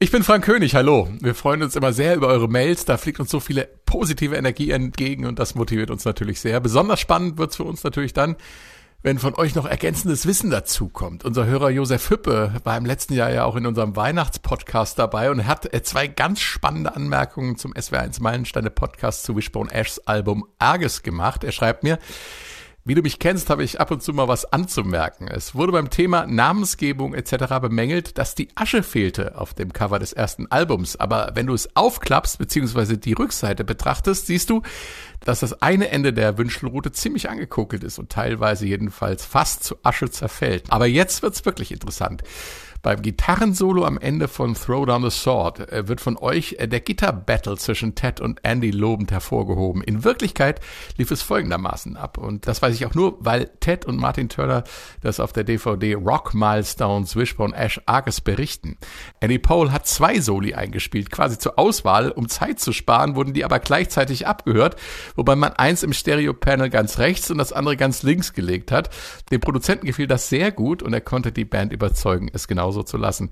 Ich bin Frank König, hallo. Wir freuen uns immer sehr über eure Mails, da fliegt uns so viele positive Energie entgegen und das motiviert uns natürlich sehr. Besonders spannend wird's für uns natürlich dann, wenn von euch noch ergänzendes Wissen dazu kommt. Unser Hörer Josef Hüppe war im letzten Jahr ja auch in unserem Weihnachtspodcast dabei und hat äh, zwei ganz spannende Anmerkungen zum SWR1 Meilensteine Podcast zu Wishbone Ashs Album Arges gemacht. Er schreibt mir, wie du mich kennst, habe ich ab und zu mal was anzumerken. Es wurde beim Thema Namensgebung etc. bemängelt, dass die Asche fehlte auf dem Cover des ersten Albums. Aber wenn du es aufklappst bzw. die Rückseite betrachtest, siehst du, dass das eine Ende der Wünschelrute ziemlich angekokelt ist und teilweise jedenfalls fast zu Asche zerfällt. Aber jetzt wird's wirklich interessant. Beim Gitarrensolo am Ende von Throw Down the Sword äh, wird von euch äh, der Gitter-Battle zwischen Ted und Andy lobend hervorgehoben. In Wirklichkeit lief es folgendermaßen ab. Und das weiß ich auch nur, weil Ted und Martin Turner das auf der DVD Rock Milestones Wishbone Ash Argus berichten. Andy Pole hat zwei Soli eingespielt, quasi zur Auswahl. Um Zeit zu sparen, wurden die aber gleichzeitig abgehört, wobei man eins im Stereo-Panel ganz rechts und das andere ganz links gelegt hat. Dem Produzenten gefiel das sehr gut und er konnte die Band überzeugen, es genau genauso zu lassen.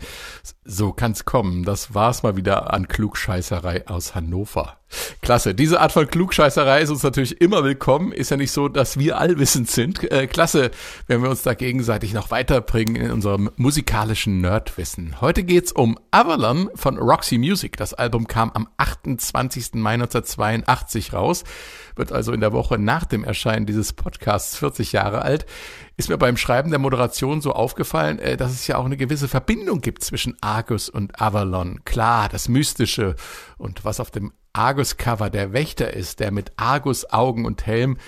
So kann's kommen. Das war's mal wieder an Klugscheißerei aus Hannover. Klasse. Diese Art von Klugscheißerei ist uns natürlich immer willkommen. Ist ja nicht so, dass wir allwissend sind. Äh, klasse, wenn wir uns da gegenseitig noch weiterbringen in unserem musikalischen Nerdwissen. Heute geht's um Avalon von Roxy Music. Das Album kam am 28. Mai 1982 raus, wird also in der Woche nach dem Erscheinen dieses Podcasts 40 Jahre alt ist mir beim Schreiben der Moderation so aufgefallen, äh, dass es ja auch eine gewisse Verbindung gibt zwischen Argus und Avalon. Klar, das Mystische und was auf dem Argus-Cover der Wächter ist, der mit Argus-Augen und Helm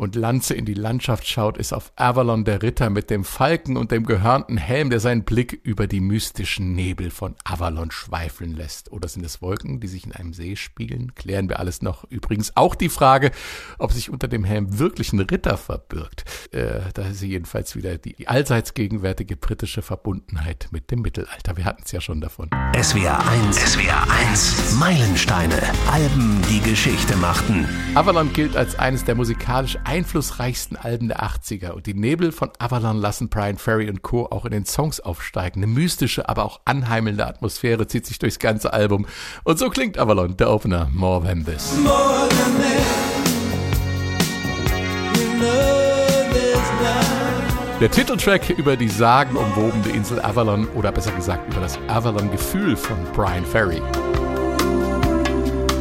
und Lanze in die Landschaft schaut, ist auf Avalon der Ritter mit dem Falken und dem gehörnten Helm, der seinen Blick über die mystischen Nebel von Avalon schweifeln lässt. Oder sind es Wolken, die sich in einem See spiegeln? Klären wir alles noch. Übrigens auch die Frage, ob sich unter dem Helm wirklich ein Ritter verbirgt. Äh, da ist jedenfalls wieder die, allseits gegenwärtige britische Verbundenheit mit dem Mittelalter. Wir hatten es ja schon davon. SWR 1, SWR 1, Meilensteine, Alben, die Geschichte machten. Avalon gilt als eines der musikalisch einflussreichsten Alben der 80er und die Nebel von Avalon lassen Brian Ferry und Co. auch in den Songs aufsteigen. Eine mystische, aber auch anheimelnde Atmosphäre zieht sich durchs ganze Album. Und so klingt Avalon, der Opener, More Than This. More than this. Der Titeltrack über die sagenumwobene Insel Avalon oder besser gesagt über das Avalon-Gefühl von Brian Ferry.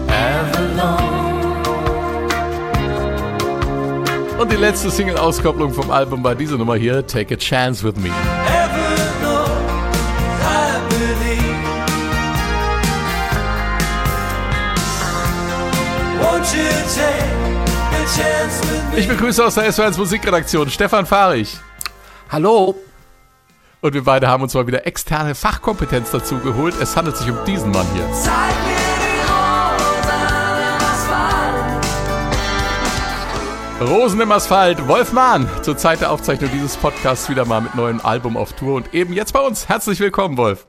Avalon. Und die letzte Single-Auskopplung vom Album war diese Nummer hier, Take a Chance with Me. Ich begrüße aus der SW1 Musikredaktion Stefan Fahrich. Hallo. Und wir beide haben uns mal wieder externe Fachkompetenz dazu geholt. Es handelt sich um diesen Mann hier. Rosen im Asphalt, Wolf Mahn, zur Zeit der Aufzeichnung dieses Podcasts wieder mal mit neuem Album auf Tour und eben jetzt bei uns. Herzlich willkommen, Wolf.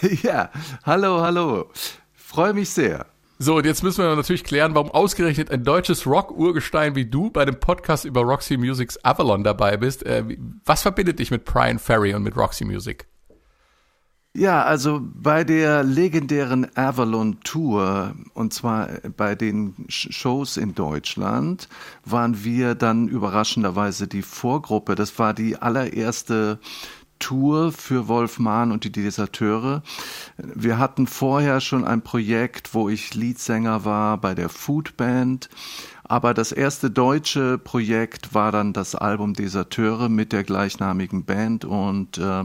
Ja, hallo, hallo. Freue mich sehr. So, und jetzt müssen wir natürlich klären, warum ausgerechnet ein deutsches Rock-Urgestein wie du bei dem Podcast über Roxy Music's Avalon dabei bist. Äh, was verbindet dich mit Brian Ferry und mit Roxy Music? Ja, also bei der legendären Avalon Tour, und zwar bei den Shows in Deutschland, waren wir dann überraschenderweise die Vorgruppe. Das war die allererste Tour für Wolf Mahn und die Deserteure. Wir hatten vorher schon ein Projekt, wo ich Leadsänger war bei der Food Band. Aber das erste deutsche Projekt war dann das Album Deserteure mit der gleichnamigen Band und äh,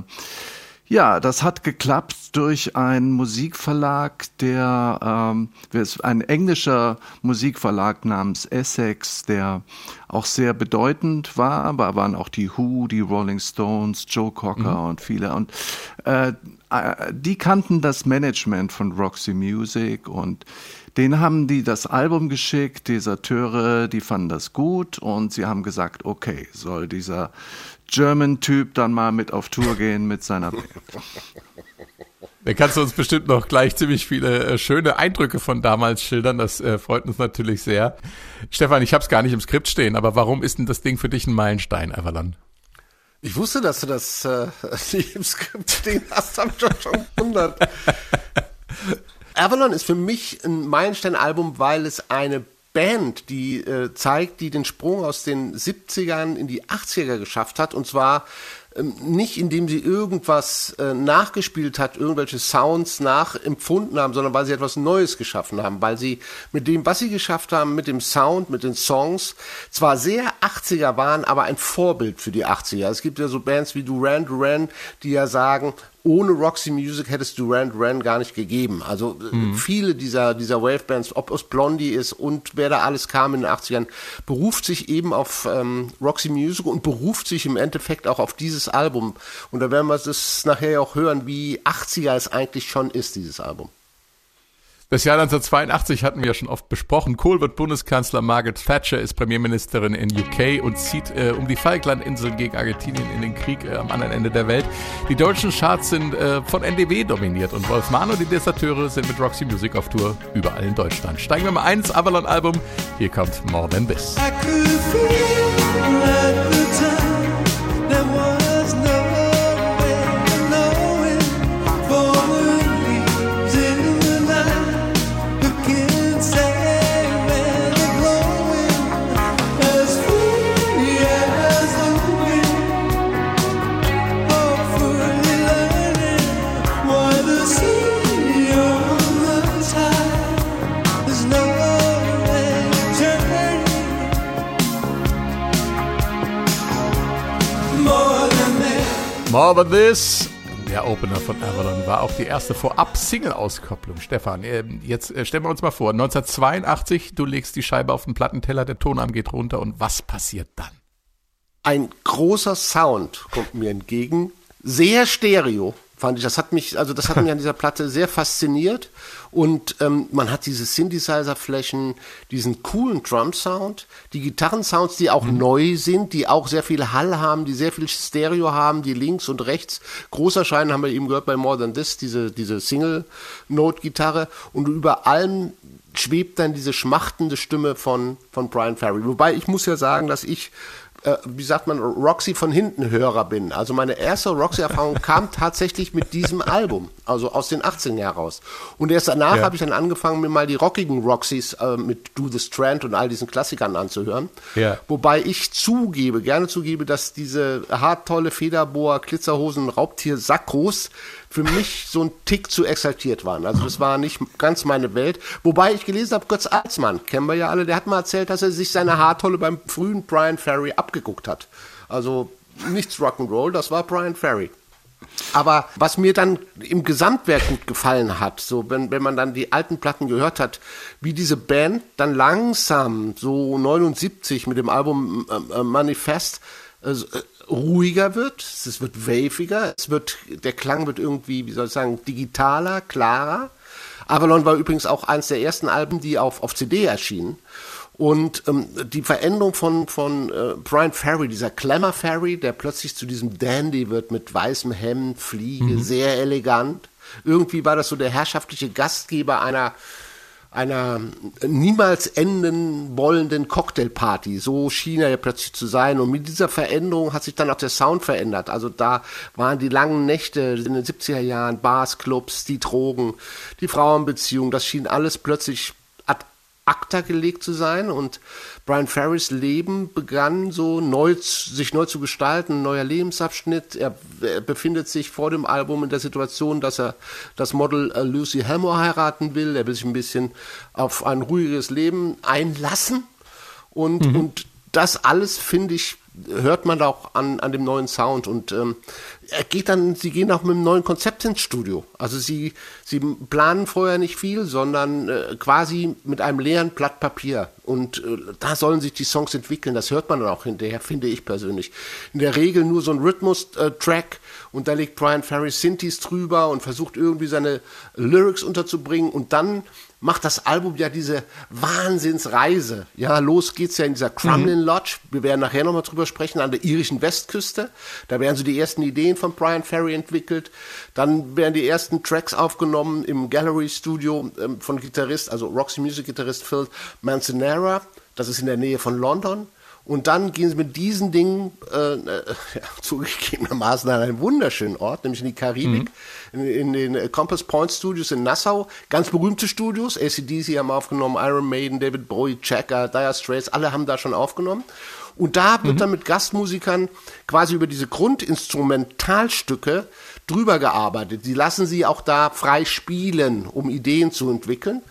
ja, das hat geklappt durch einen Musikverlag, der ähm, ein englischer Musikverlag namens Essex, der auch sehr bedeutend war, aber waren auch die Who, die Rolling Stones, Joe Cocker mhm. und viele. Und äh, die kannten das Management von Roxy Music und den haben die das Album geschickt, Deserteure, die fanden das gut und sie haben gesagt, okay, soll dieser German-Typ dann mal mit auf Tour gehen mit seiner Band. Da kannst du uns bestimmt noch gleich ziemlich viele äh, schöne Eindrücke von damals schildern. Das äh, freut uns natürlich sehr. Stefan, ich habe es gar nicht im Skript stehen, aber warum ist denn das Ding für dich ein Meilenstein, Avalon? Ich wusste, dass du das äh, nicht im Skript stehen hast, hab ich schon gewundert. Avalon ist für mich ein Meilenstein-Album, weil es eine Band, die äh, zeigt, die den Sprung aus den 70ern in die 80er geschafft hat. Und zwar ähm, nicht indem sie irgendwas äh, nachgespielt hat, irgendwelche Sounds nachempfunden haben, sondern weil sie etwas Neues geschaffen haben, weil sie mit dem, was sie geschafft haben, mit dem Sound, mit den Songs, zwar sehr 80er waren, aber ein Vorbild für die 80er. Es gibt ja so Bands wie Duran Duran, die ja sagen, ohne Roxy Music hätte es Duran Duran gar nicht gegeben. Also mhm. viele dieser, dieser Wave-Bands, ob es Blondie ist und wer da alles kam in den 80ern, beruft sich eben auf ähm, Roxy Music und beruft sich im Endeffekt auch auf dieses Album. Und da werden wir das nachher auch hören, wie 80er es eigentlich schon ist, dieses Album. Das Jahr 1982 hatten wir ja schon oft besprochen. Kohl wird Bundeskanzler, Margaret Thatcher ist Premierministerin in UK und zieht äh, um die Falklandinseln gegen Argentinien in den Krieg äh, am anderen Ende der Welt. Die deutschen Charts sind äh, von NDW dominiert und Wolf und die Deserteure sind mit Roxy Music auf Tour überall in Deutschland. Steigen wir mal ein ins Avalon-Album. Hier kommt More Than This. More Than This, der Opener von Avalon, war auch die erste Vorab-Single-Auskopplung. Stefan, ähm, jetzt äh, stellen wir uns mal vor, 1982, du legst die Scheibe auf den Plattenteller, der Tonarm geht runter und was passiert dann? Ein großer Sound kommt mir entgegen, sehr stereo, fand ich. Das hat mich, also das hat mich an dieser Platte sehr fasziniert. Und ähm, man hat diese Synthesizer-Flächen, diesen coolen Drum-Sound, die Gitarrensounds, die auch mhm. neu sind, die auch sehr viel Hall haben, die sehr viel Stereo haben, die links und rechts groß erscheinen, haben wir eben gehört bei More Than This, diese, diese Single-Note-Gitarre. Und über allem schwebt dann diese schmachtende Stimme von, von Brian Ferry. Wobei ich muss ja sagen, dass ich äh, wie sagt man, Roxy von hinten Hörer bin. Also meine erste Roxy-Erfahrung kam tatsächlich mit diesem Album, also aus den 18 Jahren raus. Und erst danach ja. habe ich dann angefangen, mir mal die rockigen Roxys äh, mit Do the Strand und all diesen Klassikern anzuhören. Ja. Wobei ich zugebe, gerne zugebe, dass diese hart tolle Federbohr, Glitzerhosen, Raubtier, Sackos für mich so ein Tick zu exaltiert waren. Also das war nicht ganz meine Welt. Wobei ich gelesen habe, Götz Alsmann, kennen wir ja alle, der hat mal erzählt, dass er sich seine Haartolle beim frühen Brian Ferry abgeguckt hat. Also nichts Rock'n'Roll, das war Brian Ferry. Aber was mir dann im Gesamtwerk gut gefallen hat, so wenn, wenn man dann die alten Platten gehört hat, wie diese Band dann langsam, so 79 mit dem Album äh, äh Manifest, äh, ruhiger wird, es wird waviger, es wird, der Klang wird irgendwie, wie soll ich sagen, digitaler, klarer. Avalon war übrigens auch eines der ersten Alben, die auf, auf CD erschienen. Und ähm, die Veränderung von, von äh, Brian Ferry, dieser Glamour Ferry, der plötzlich zu diesem Dandy wird mit weißem Hemd, Fliege, mhm. sehr elegant. Irgendwie war das so der herrschaftliche Gastgeber einer einer niemals enden wollenden Cocktailparty. So schien er ja plötzlich zu sein. Und mit dieser Veränderung hat sich dann auch der Sound verändert. Also da waren die langen Nächte in den 70er Jahren, Bars, Clubs, die Drogen, die Frauenbeziehungen, das schien alles plötzlich acta gelegt zu sein. Und Brian Ferrys Leben begann so neu, sich neu zu gestalten, ein neuer Lebensabschnitt. Er, er, befindet sich vor dem Album in der Situation, dass er das Model äh, Lucy Helmore heiraten will. Er will sich ein bisschen auf ein ruhiges Leben einlassen. Und, mhm. und das alles, finde ich, hört man auch an, an dem neuen Sound. Und ähm, er geht dann, sie gehen auch mit einem neuen Konzept ins Studio. Also sie, sie planen vorher nicht viel, sondern äh, quasi mit einem leeren Blatt Papier. Und äh, da sollen sich die Songs entwickeln. Das hört man dann auch hinterher, finde ich persönlich. In der Regel nur so ein Rhythmus-Track und da legt Brian Ferry Synthes drüber und versucht irgendwie seine Lyrics unterzubringen und dann macht das Album ja diese Wahnsinnsreise. Ja, los geht's ja in dieser Crumlin mhm. Lodge. Wir werden nachher nochmal drüber sprechen, an der irischen Westküste. Da werden so die ersten Ideen von Brian Ferry entwickelt. Dann werden die ersten Tracks aufgenommen im Gallery Studio ähm, von Gitarrist, also Roxy Music Gitarrist Phil Manzanera. Das ist in der Nähe von London. Und dann gehen sie mit diesen Dingen äh, äh, zugegebenermaßen an einen wunderschönen Ort, nämlich in die Karibik, mhm. in, in, den Compass Point Studios in Nassau. Ganz berühmte Studios. ACDC haben aufgenommen, Iron Maiden, David Bowie, Checker, Dire Straits, alle haben da schon aufgenommen. Und da wird mhm. dann mit Gastmusikern quasi über diese Grundinstrumentalstücke drüber gearbeitet. Sie lassen sie auch da frei spielen, um Ideen zu entwickeln.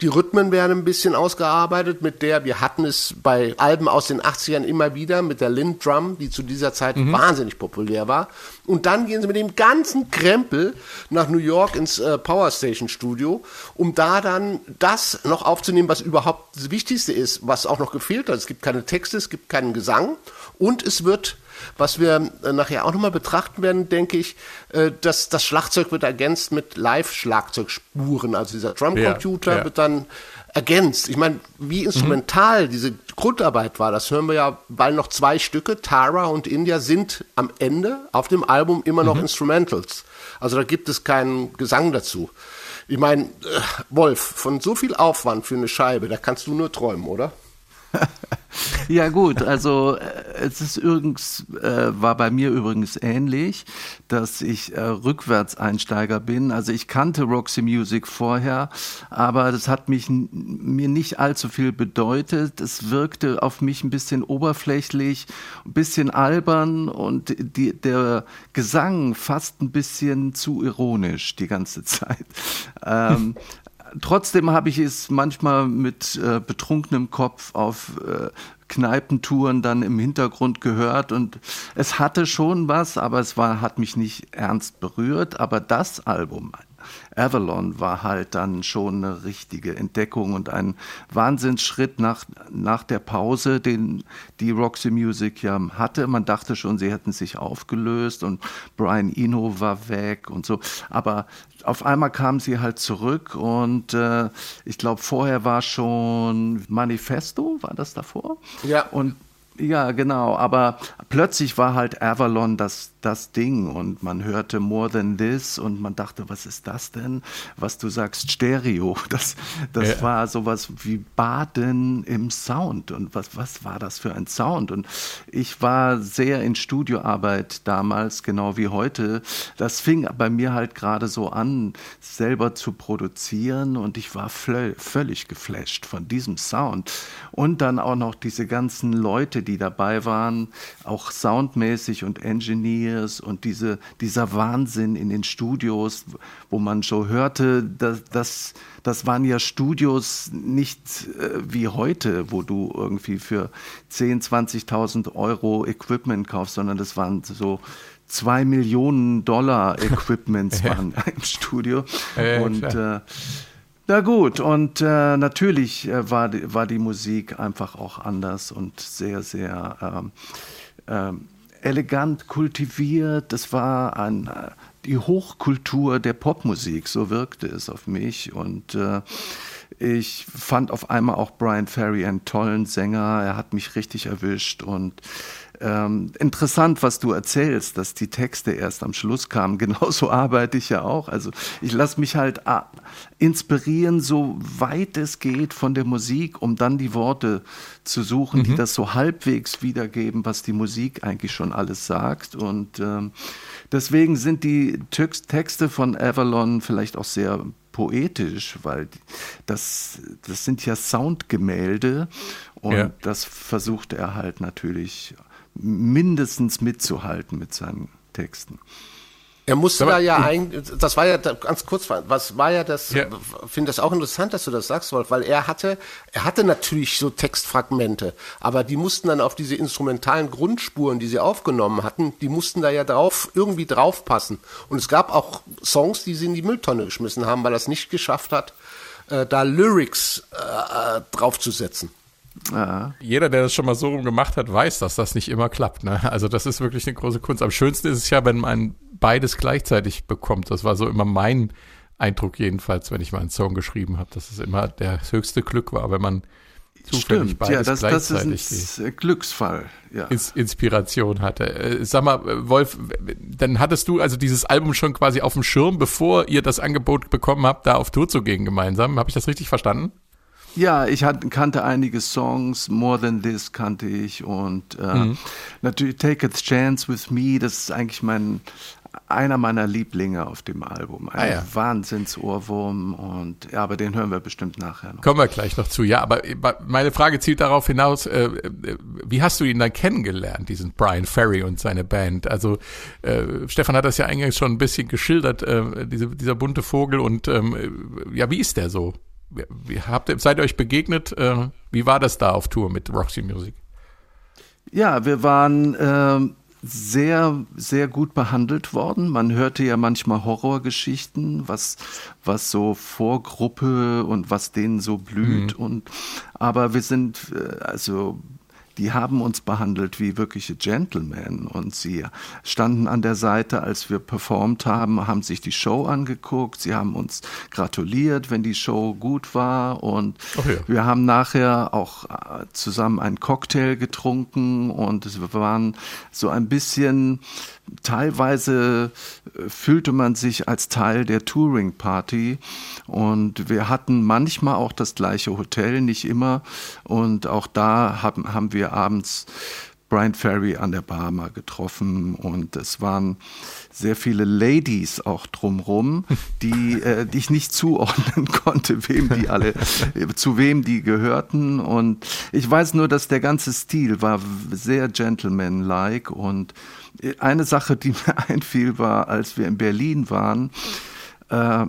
Die Rhythmen werden ein bisschen ausgearbeitet mit der, wir hatten es bei Alben aus den 80ern immer wieder, mit der Lind Drum, die zu dieser Zeit mhm. wahnsinnig populär war. Und dann gehen sie mit dem ganzen Krempel nach New York ins äh, Power Station Studio, um da dann das noch aufzunehmen, was überhaupt das Wichtigste ist, was auch noch gefehlt hat. Es gibt keine Texte, es gibt keinen Gesang und es wird was wir äh, nachher auch nochmal betrachten werden, denke ich, äh, dass das Schlagzeug wird ergänzt mit Live-Schlagzeugspuren. Also dieser Drumcomputer ja, ja. wird dann ergänzt. Ich meine, wie instrumental mhm. diese Grundarbeit war, das hören wir ja, weil noch zwei Stücke, Tara und India, sind am Ende auf dem Album immer noch mhm. Instrumentals. Also da gibt es keinen Gesang dazu. Ich meine, äh, Wolf, von so viel Aufwand für eine Scheibe, da kannst du nur träumen, oder? ja gut, also äh, es ist übrigens, äh, war bei mir übrigens ähnlich, dass ich äh, Rückwärtseinsteiger bin. Also ich kannte Roxy Music vorher, aber das hat mich mir nicht allzu viel bedeutet. Es wirkte auf mich ein bisschen oberflächlich, ein bisschen albern und die, der Gesang fast ein bisschen zu ironisch die ganze Zeit. Ähm, trotzdem habe ich es manchmal mit äh, betrunkenem Kopf auf äh, Kneipentouren dann im Hintergrund gehört und es hatte schon was, aber es war, hat mich nicht ernst berührt. Aber das Album, Avalon war halt dann schon eine richtige Entdeckung und ein Wahnsinnsschritt nach, nach der Pause, den die Roxy Music ja hatte. Man dachte schon, sie hätten sich aufgelöst und Brian Eno war weg und so. Aber auf einmal kamen sie halt zurück und äh, ich glaube, vorher war schon Manifesto, war das davor? Ja. Und ja, genau. Aber plötzlich war halt Avalon das, das Ding und man hörte More Than This und man dachte, was ist das denn? Was du sagst, Stereo. Das, das ja. war sowas wie Baden im Sound. Und was, was war das für ein Sound? Und ich war sehr in Studioarbeit damals, genau wie heute. Das fing bei mir halt gerade so an, selber zu produzieren und ich war völlig geflasht von diesem Sound. Und dann auch noch diese ganzen Leute, die dabei waren, auch soundmäßig und Engineers und diese, dieser Wahnsinn in den Studios, wo man schon hörte, dass, dass das waren ja Studios nicht äh, wie heute, wo du irgendwie für 10.000, 20.000 Euro Equipment kaufst, sondern das waren so zwei Millionen Dollar Equipments waren im Studio. Ja, und äh, na gut, und äh, natürlich äh, war, die, war die Musik einfach auch anders und sehr, sehr ähm, ähm, elegant kultiviert. Es war ein, äh, die Hochkultur der Popmusik, so wirkte es auf mich. Und äh, ich fand auf einmal auch Brian Ferry einen tollen Sänger. Er hat mich richtig erwischt und ähm, interessant, was du erzählst, dass die Texte erst am Schluss kamen. Genauso arbeite ich ja auch. Also ich lasse mich halt ah, inspirieren, so weit es geht von der Musik, um dann die Worte zu suchen, mhm. die das so halbwegs wiedergeben, was die Musik eigentlich schon alles sagt. Und ähm, deswegen sind die Texte von Avalon vielleicht auch sehr poetisch, weil das, das sind ja Soundgemälde und ja. das versucht er halt natürlich mindestens mitzuhalten mit seinen Texten. Er musste da ja ein, das war ja ganz kurz, was war ja das, ja. finde das auch interessant, dass du das sagst, Wolf, weil er hatte, er hatte natürlich so Textfragmente, aber die mussten dann auf diese instrumentalen Grundspuren, die sie aufgenommen hatten, die mussten da ja drauf, irgendwie draufpassen. Und es gab auch Songs, die sie in die Mülltonne geschmissen haben, weil er es nicht geschafft hat, äh, da Lyrics äh, draufzusetzen. Ja. Jeder, der das schon mal so rum gemacht hat, weiß, dass das nicht immer klappt. Ne? Also das ist wirklich eine große Kunst. Am schönsten ist es ja, wenn man beides gleichzeitig bekommt. Das war so immer mein Eindruck jedenfalls, wenn ich mal einen Song geschrieben habe, dass es immer der höchste Glück war, wenn man zufällig Stimmt, beides ja, das, gleichzeitig das ist ein Glücksfall. Ja. Inspiration hatte. Äh, sag mal, Wolf, dann hattest du also dieses Album schon quasi auf dem Schirm, bevor ihr das Angebot bekommen habt, da auf Tour zu gehen gemeinsam. Habe ich das richtig verstanden? Ja, ich hat, kannte einige Songs, More Than This kannte ich und äh, mhm. natürlich Take a Chance with Me, das ist eigentlich mein einer meiner Lieblinge auf dem Album. Ein ah, ja. Wahnsinnsohrwurm und ja, aber den hören wir bestimmt nachher noch. Kommen wir gleich noch zu. Ja, aber meine Frage zielt darauf hinaus, äh, äh, wie hast du ihn dann kennengelernt, diesen Brian Ferry und seine Band? Also äh, Stefan hat das ja eingangs schon ein bisschen geschildert, äh, diese, dieser bunte Vogel und ähm, ja, wie ist der so? Habt seid ihr euch begegnet? Äh, wie war das da auf Tour mit Roxy Music? Ja, wir waren äh, sehr, sehr gut behandelt worden. Man hörte ja manchmal Horrorgeschichten, was, was so Vorgruppe und was denen so blüht. Mhm. Und, aber wir sind, äh, also die haben uns behandelt wie wirkliche Gentlemen und sie standen an der Seite, als wir performt haben, haben sich die Show angeguckt, sie haben uns gratuliert, wenn die Show gut war und ja. wir haben nachher auch äh, zusammen einen Cocktail getrunken und wir waren so ein bisschen teilweise äh, fühlte man sich als Teil der Touring Party und wir hatten manchmal auch das gleiche Hotel, nicht immer. Und auch da haben, haben wir abends Brian Ferry an der Bar mal getroffen und es waren sehr viele Ladies auch drumrum, die, äh, die ich nicht zuordnen konnte, wem die alle, zu wem die gehörten. Und ich weiß nur, dass der ganze Stil war sehr gentlemanlike und eine Sache, die mir einfiel, war, als wir in Berlin waren, äh,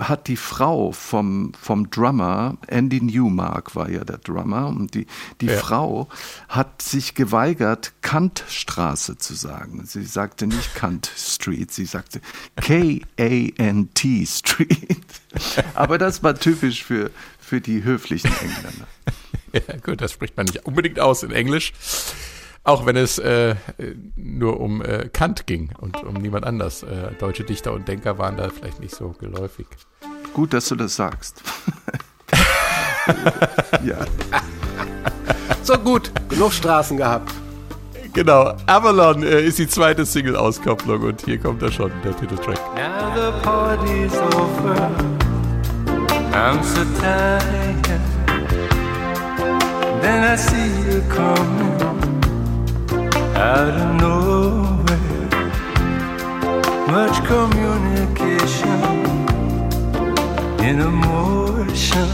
hat die Frau vom, vom Drummer, Andy Newmark war ja der Drummer, und die, die ja. Frau hat sich geweigert, Kantstraße zu sagen. Sie sagte nicht Kant Street, sie sagte K-A-N-T Street. Aber das war typisch für, für die höflichen Engländer. Ja, gut, das spricht man nicht unbedingt aus in Englisch. Auch wenn es äh, nur um äh, Kant ging und um niemand anders. Äh, deutsche Dichter und Denker waren da vielleicht nicht so geläufig. Gut, dass du das sagst. ja. So gut, genug Straßen gehabt. Genau, Avalon äh, ist die zweite Single-Auskopplung und hier kommt er schon, der Titeltrack. Now the party's over, I'm so tired, then I see you coming. Out of nowhere. Much communication in emotion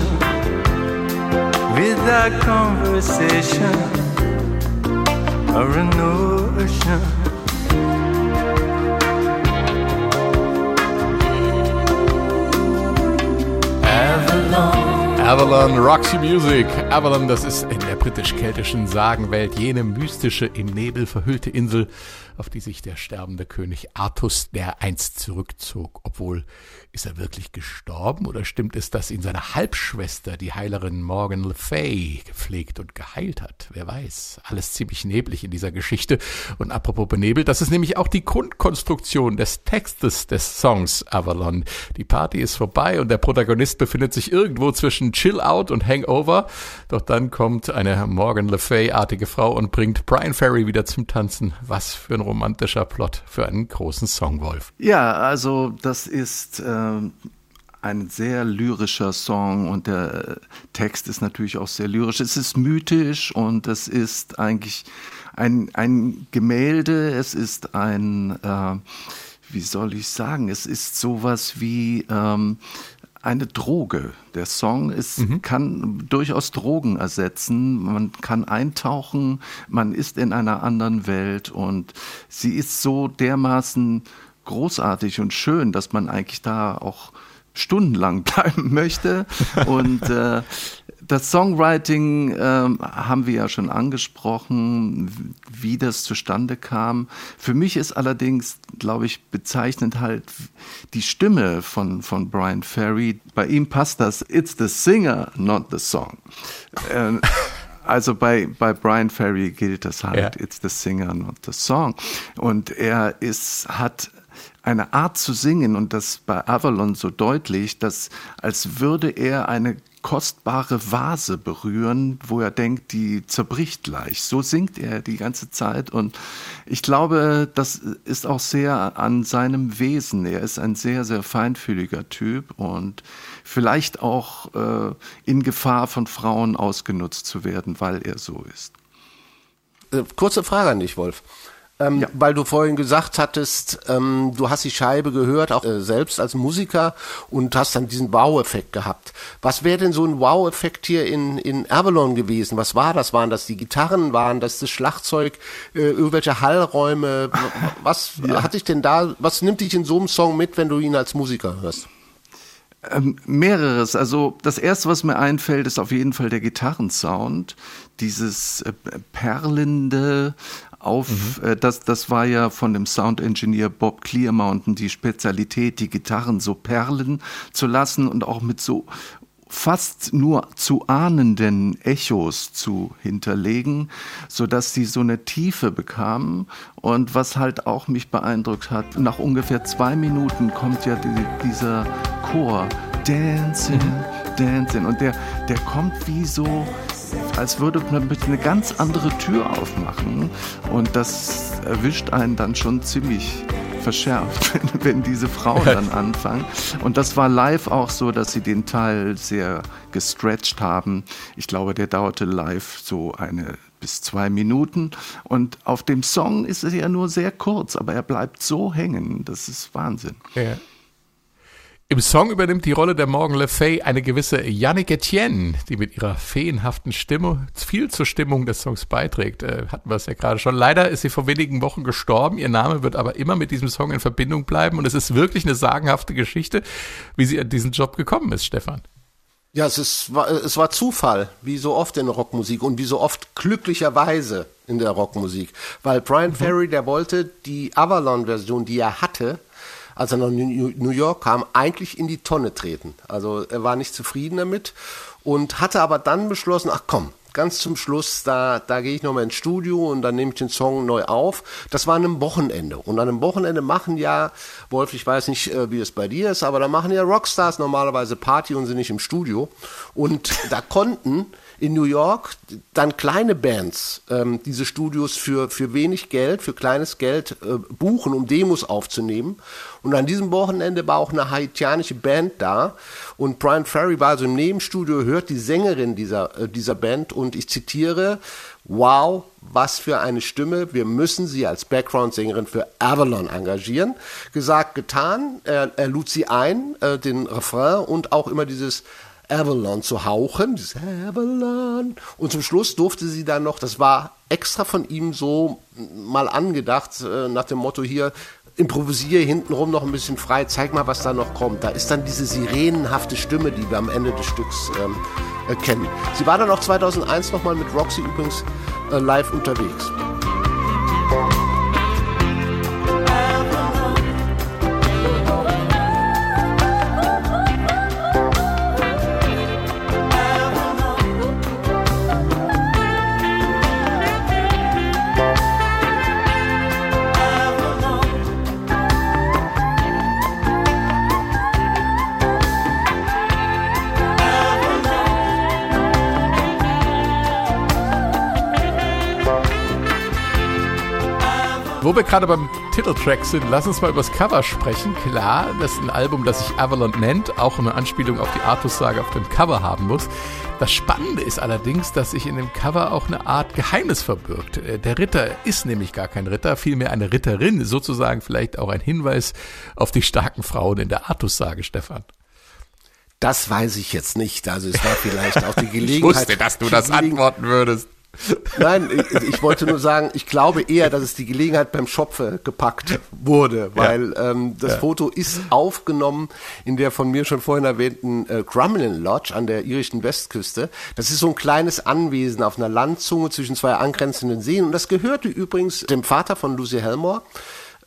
without conversation or a notion. Avalon. Avalon Roxy Music. Avalon, das ist in der britisch-keltischen Sagenwelt jene mystische, im Nebel verhüllte Insel, auf die sich der sterbende König Artus der einst zurückzog, obwohl ist er wirklich gestorben oder stimmt es, dass ihn seine Halbschwester, die Heilerin Morgan Le Fay, gepflegt und geheilt hat? Wer weiß. Alles ziemlich neblig in dieser Geschichte. Und apropos benebelt, das ist nämlich auch die Grundkonstruktion des Textes des Songs Avalon. Die Party ist vorbei und der Protagonist befindet sich irgendwo zwischen Chill Out und Hangover. Doch dann kommt eine Morgan Le Fay-artige Frau und bringt Brian Ferry wieder zum Tanzen. Was für ein romantischer Plot für einen großen Song, Wolf. Ja, also das ist äh ähm, ein sehr lyrischer Song und der Text ist natürlich auch sehr lyrisch. Es ist mythisch und es ist eigentlich ein, ein Gemälde, es ist ein, äh, wie soll ich sagen, es ist sowas wie ähm, eine Droge. Der Song ist, mhm. kann durchaus Drogen ersetzen. Man kann eintauchen, man ist in einer anderen Welt und sie ist so dermaßen großartig und schön, dass man eigentlich da auch stundenlang bleiben möchte. Und äh, das Songwriting äh, haben wir ja schon angesprochen, wie das zustande kam. Für mich ist allerdings, glaube ich, bezeichnend halt die Stimme von, von Brian Ferry. Bei ihm passt das, it's the singer, not the song. Äh, also bei, bei Brian Ferry gilt das halt, ja. it's the singer, not the song. Und er ist, hat eine Art zu singen und das bei Avalon so deutlich, dass als würde er eine kostbare Vase berühren, wo er denkt, die zerbricht gleich. So singt er die ganze Zeit und ich glaube, das ist auch sehr an seinem Wesen. Er ist ein sehr, sehr feinfühliger Typ und vielleicht auch äh, in Gefahr von Frauen ausgenutzt zu werden, weil er so ist. Äh, kurze Frage an dich, Wolf. Ähm, ja. Weil du vorhin gesagt hattest, ähm, du hast die Scheibe gehört, auch äh, selbst als Musiker und hast dann diesen Wow-Effekt gehabt. Was wäre denn so ein Wow-Effekt hier in, in Avalon gewesen? Was war das? Waren das die Gitarren? Waren das das Schlagzeug? Äh, irgendwelche Hallräume? Was ja. hat dich denn da, was nimmt dich in so einem Song mit, wenn du ihn als Musiker hörst? Ähm, mehreres. Also das erste, was mir einfällt, ist auf jeden Fall der Gitarrensound. Dieses äh, perlende, auf, mhm. äh, das, das war ja von dem Sound Engineer Bob Clearmountain die Spezialität, die Gitarren so perlen zu lassen und auch mit so fast nur zu ahnenden Echos zu hinterlegen, so dass sie so eine Tiefe bekamen. Und was halt auch mich beeindruckt hat, nach ungefähr zwei Minuten kommt ja die, dieser Chor, Dancing, mhm. Dancing, und der, der kommt wie so als würde man eine ganz andere Tür aufmachen. Und das erwischt einen dann schon ziemlich verschärft, wenn diese Frauen dann anfangen. Und das war live auch so, dass sie den Teil sehr gestretched haben. Ich glaube, der dauerte live so eine bis zwei Minuten. Und auf dem Song ist es ja nur sehr kurz, aber er bleibt so hängen. Das ist Wahnsinn. Ja. Im Song übernimmt die Rolle der Morgan Le Fay eine gewisse Yannick Etienne, die mit ihrer feenhaften Stimme viel zur Stimmung des Songs beiträgt. Äh, hatten wir es ja gerade schon. Leider ist sie vor wenigen Wochen gestorben. Ihr Name wird aber immer mit diesem Song in Verbindung bleiben. Und es ist wirklich eine sagenhafte Geschichte, wie sie an diesen Job gekommen ist, Stefan. Ja, es, ist, es war Zufall, wie so oft in der Rockmusik und wie so oft glücklicherweise in der Rockmusik. Weil Brian mhm. Ferry, der wollte die Avalon-Version, die er hatte, als er nach New York kam, eigentlich in die Tonne treten. Also er war nicht zufrieden damit und hatte aber dann beschlossen, ach komm, ganz zum Schluss, da, da gehe ich nochmal ins Studio und dann nehme ich den Song neu auf. Das war an einem Wochenende. Und an einem Wochenende machen ja, Wolf, ich weiß nicht, äh, wie es bei dir ist, aber da machen ja Rockstars normalerweise Party und sind nicht im Studio. Und da konnten in New York dann kleine Bands ähm, diese Studios für, für wenig Geld, für kleines Geld äh, buchen, um Demos aufzunehmen. Und an diesem Wochenende war auch eine haitianische Band da. Und Brian Ferry war also im Nebenstudio, hört die Sängerin dieser, äh, dieser Band und ich zitiere, wow, was für eine Stimme, wir müssen sie als Background-Sängerin für Avalon engagieren. Gesagt, getan, er, er lud sie ein, äh, den Refrain und auch immer dieses Avalon zu hauchen, dieses Avalon. Und zum Schluss durfte sie dann noch, das war extra von ihm so mal angedacht, äh, nach dem Motto hier, improvisiere hintenrum noch ein bisschen frei, zeig mal, was da noch kommt. Da ist dann diese sirenenhafte Stimme, die wir am Ende des Stücks ähm, erkennen. Sie war dann auch 2001 nochmal mit Roxy übrigens äh, live unterwegs. Wo wir gerade beim Titeltrack sind, lass uns mal über das Cover sprechen. Klar, das ist ein Album, das sich Avalon nennt, auch eine Anspielung auf die Artus-Sage auf dem Cover haben muss. Das Spannende ist allerdings, dass sich in dem Cover auch eine Art Geheimnis verbirgt. Äh, der Ritter ist nämlich gar kein Ritter, vielmehr eine Ritterin, sozusagen vielleicht auch ein Hinweis auf die starken Frauen in der Artus-Sage, Stefan. Das weiß ich jetzt nicht. Also es war vielleicht auch die Gelegenheit. ich wusste, dass du das antworten würdest. Nein, ich, ich, wollte nur sagen, ich glaube eher, dass es die Gelegenheit beim Schopfe gepackt wurde, weil ja. ähm, das ja. Foto ist aufgenommen in der von mir schon vorhin erwähnten äh, Crumlin Lodge an der irischen Westküste. Das ist so ein kleines Anwesen auf einer Landzunge zwischen zwei angrenzenden Seen und das gehörte übrigens dem Vater von Lucy Helmore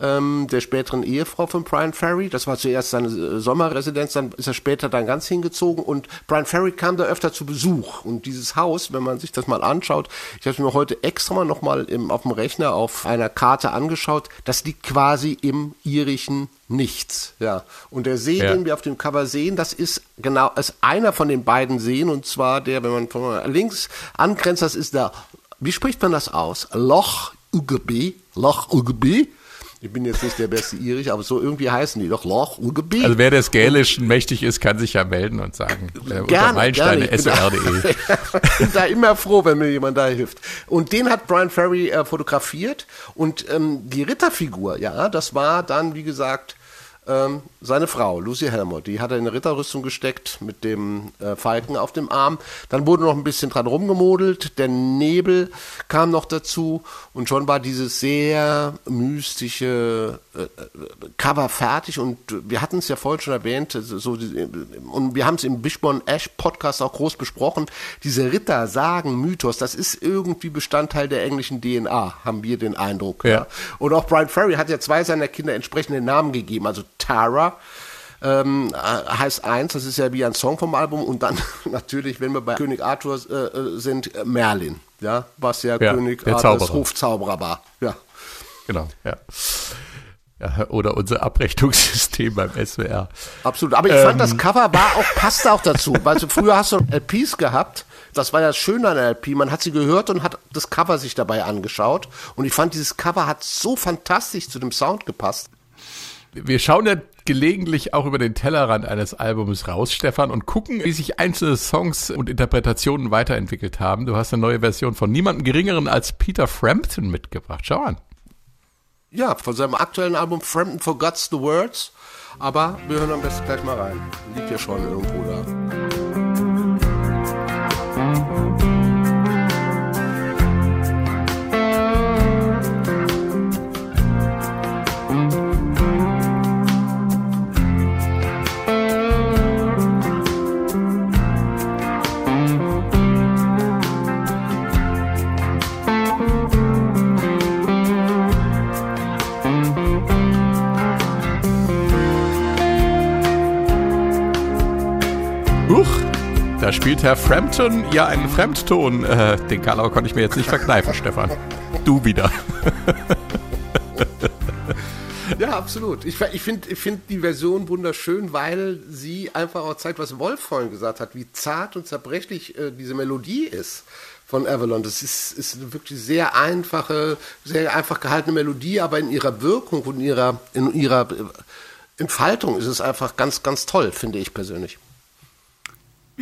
ähm, der späteren Ehefrau von Brian Ferry. Das war zuerst seine äh, Sommerresidenz, dann ist er später dann ganz hingezogen und Brian Ferry kam da öfter zu Besuch. Und dieses Haus, wenn man sich das mal anschaut, ich habe es mir heute extra mal nochmal auf dem Rechner auf einer Karte angeschaut, das liegt quasi im irischen Nichts. Ja. Und der See, ja. den wir auf dem Cover sehen, das ist genau, ist einer von den beiden Seen und zwar der, wenn man von links angrenzt, das ist der, wie spricht man das aus? Loch Ugebe, Loch Ugebe ich bin jetzt nicht der beste Irisch, aber so irgendwie heißen die doch Loch Urgebiet. Also wer des Gälischen mächtig ist, kann sich ja melden und sagen. Äh, gerne, Meilensteine SRDE. Ich bin da immer froh, wenn mir jemand da hilft. Und den hat Brian Ferry äh, fotografiert und ähm, die Ritterfigur, ja, das war dann, wie gesagt, ähm, seine Frau, Lucy Helmut, die hat er in eine Ritterrüstung gesteckt mit dem äh, Falken auf dem Arm. Dann wurde noch ein bisschen dran rumgemodelt, der Nebel kam noch dazu und schon war dieses sehr mystische äh, Cover fertig und wir hatten es ja vorhin schon erwähnt, so, und wir haben es im Bishbon Ash Podcast auch groß besprochen, diese Ritter, Sagen, Mythos, das ist irgendwie Bestandteil der englischen DNA, haben wir den Eindruck. Ja. ja. Und auch Brian Ferry hat ja zwei seiner Kinder entsprechende Namen gegeben, also Tara ähm, heißt eins, das ist ja wie ein Song vom Album und dann natürlich, wenn wir bei König Arthur äh, äh sind, äh, Merlin, ja, was ja, ja König Arthurs Hofzauberer war, ja. Genau, ja. Ja. Oder unser Abrechnungssystem beim SWR. Absolut, aber ich ähm, fand das Cover war auch, passt auch dazu, weil du früher hast du LPs gehabt, das war ja schön an der LP. Man hat sie gehört und hat das Cover sich dabei angeschaut. Und ich fand, dieses Cover hat so fantastisch zu dem Sound gepasst wir schauen ja gelegentlich auch über den Tellerrand eines Albums raus, Stefan, und gucken, wie sich einzelne Songs und Interpretationen weiterentwickelt haben. Du hast eine neue Version von niemandem Geringeren als Peter Frampton mitgebracht. Schau an. Ja, von seinem aktuellen Album Frampton Forgots the Words. Aber wir hören am besten gleich mal rein. Liegt ja schon irgendwo da. Da spielt Herr Frampton ja einen Fremdton. Äh, den Karlau konnte ich mir jetzt nicht verkneifen, Stefan. Du wieder. Ja, absolut. Ich, ich finde find die Version wunderschön, weil sie einfach auch zeigt, was Wolf vorhin gesagt hat, wie zart und zerbrechlich äh, diese Melodie ist von Avalon. Das ist, ist wirklich sehr einfache, sehr einfach gehaltene Melodie, aber in ihrer Wirkung und in ihrer, in ihrer Entfaltung ist es einfach ganz, ganz toll, finde ich persönlich.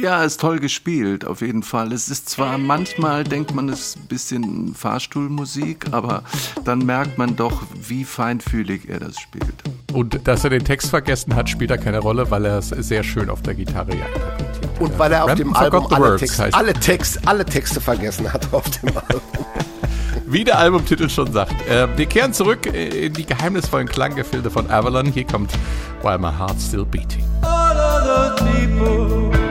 Ja, ist toll gespielt, auf jeden Fall. Es ist zwar manchmal, denkt man, es ist ein bisschen Fahrstuhlmusik, aber dann merkt man doch, wie feinfühlig er das spielt. Und dass er den Text vergessen hat, spielt da keine Rolle, weil er es sehr schön auf der Gitarre ja interpretiert. Und weil er auf dem Album alle, Text, alle, Text, alle Texte vergessen hat auf dem Album. Wie der Albumtitel schon sagt. Äh, wir kehren zurück in die geheimnisvollen Klanggefilde von Avalon. Hier kommt While My Heart's Still Beating. All of those people